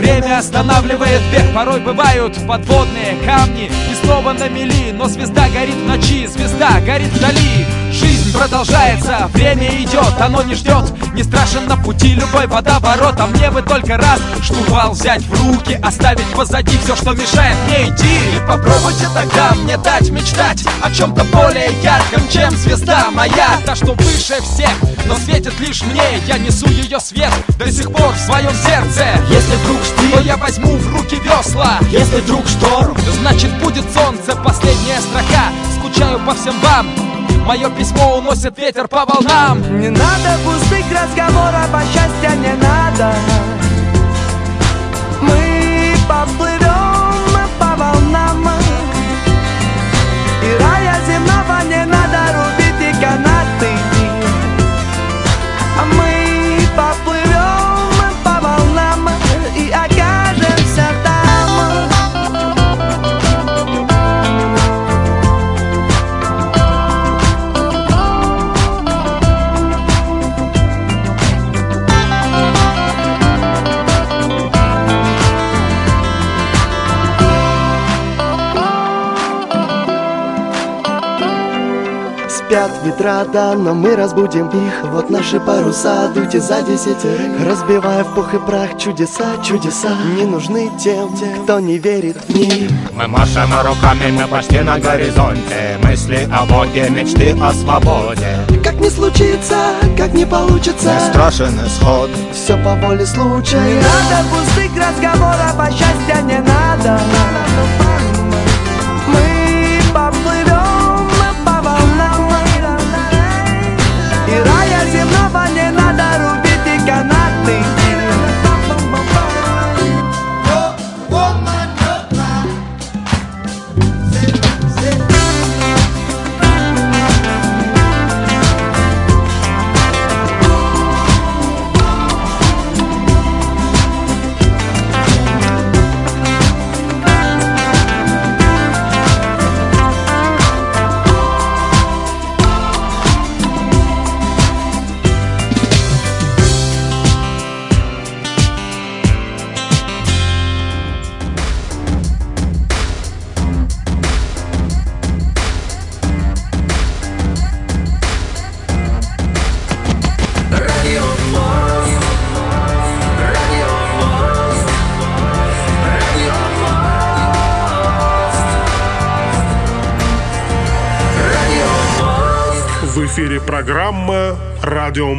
Время останавливает бег, порой бывают подводные камни И снова на мели, но звезда горит в ночи, звезда горит вдали продолжается, время идет, оно не ждет. Не страшен на пути любой водоворот. А мне бы только раз штурвал взять в руки Оставить позади все, что мешает мне идти. И попробуйте тогда мне дать мечтать О чем-то более ярком, чем звезда моя. Та, что выше всех, но светит лишь мне. Я несу ее свет до сих пор в своем сердце. Если вдруг штиль, то я возьму в руки весла. Если вдруг шторм Значит будет солнце, последняя строка. Скучаю по всем вам Мое письмо уносит ветер по волнам. Не надо пустых разговоров, а счастья не надо Спят ветра, да, но мы разбудим их. Вот наши паруса, дуйте за десятерых. Разбивая в пух и прах чудеса, чудеса. Не нужны тем, кто не верит в них. Мы машем руками, мы почти на горизонте. Мысли о Боге, мечты о свободе. Как не случится, как не получится. Не страшен исход. Все по воле случая. Не надо пустых разговоров, а счастья не надо. Мы программа «Радио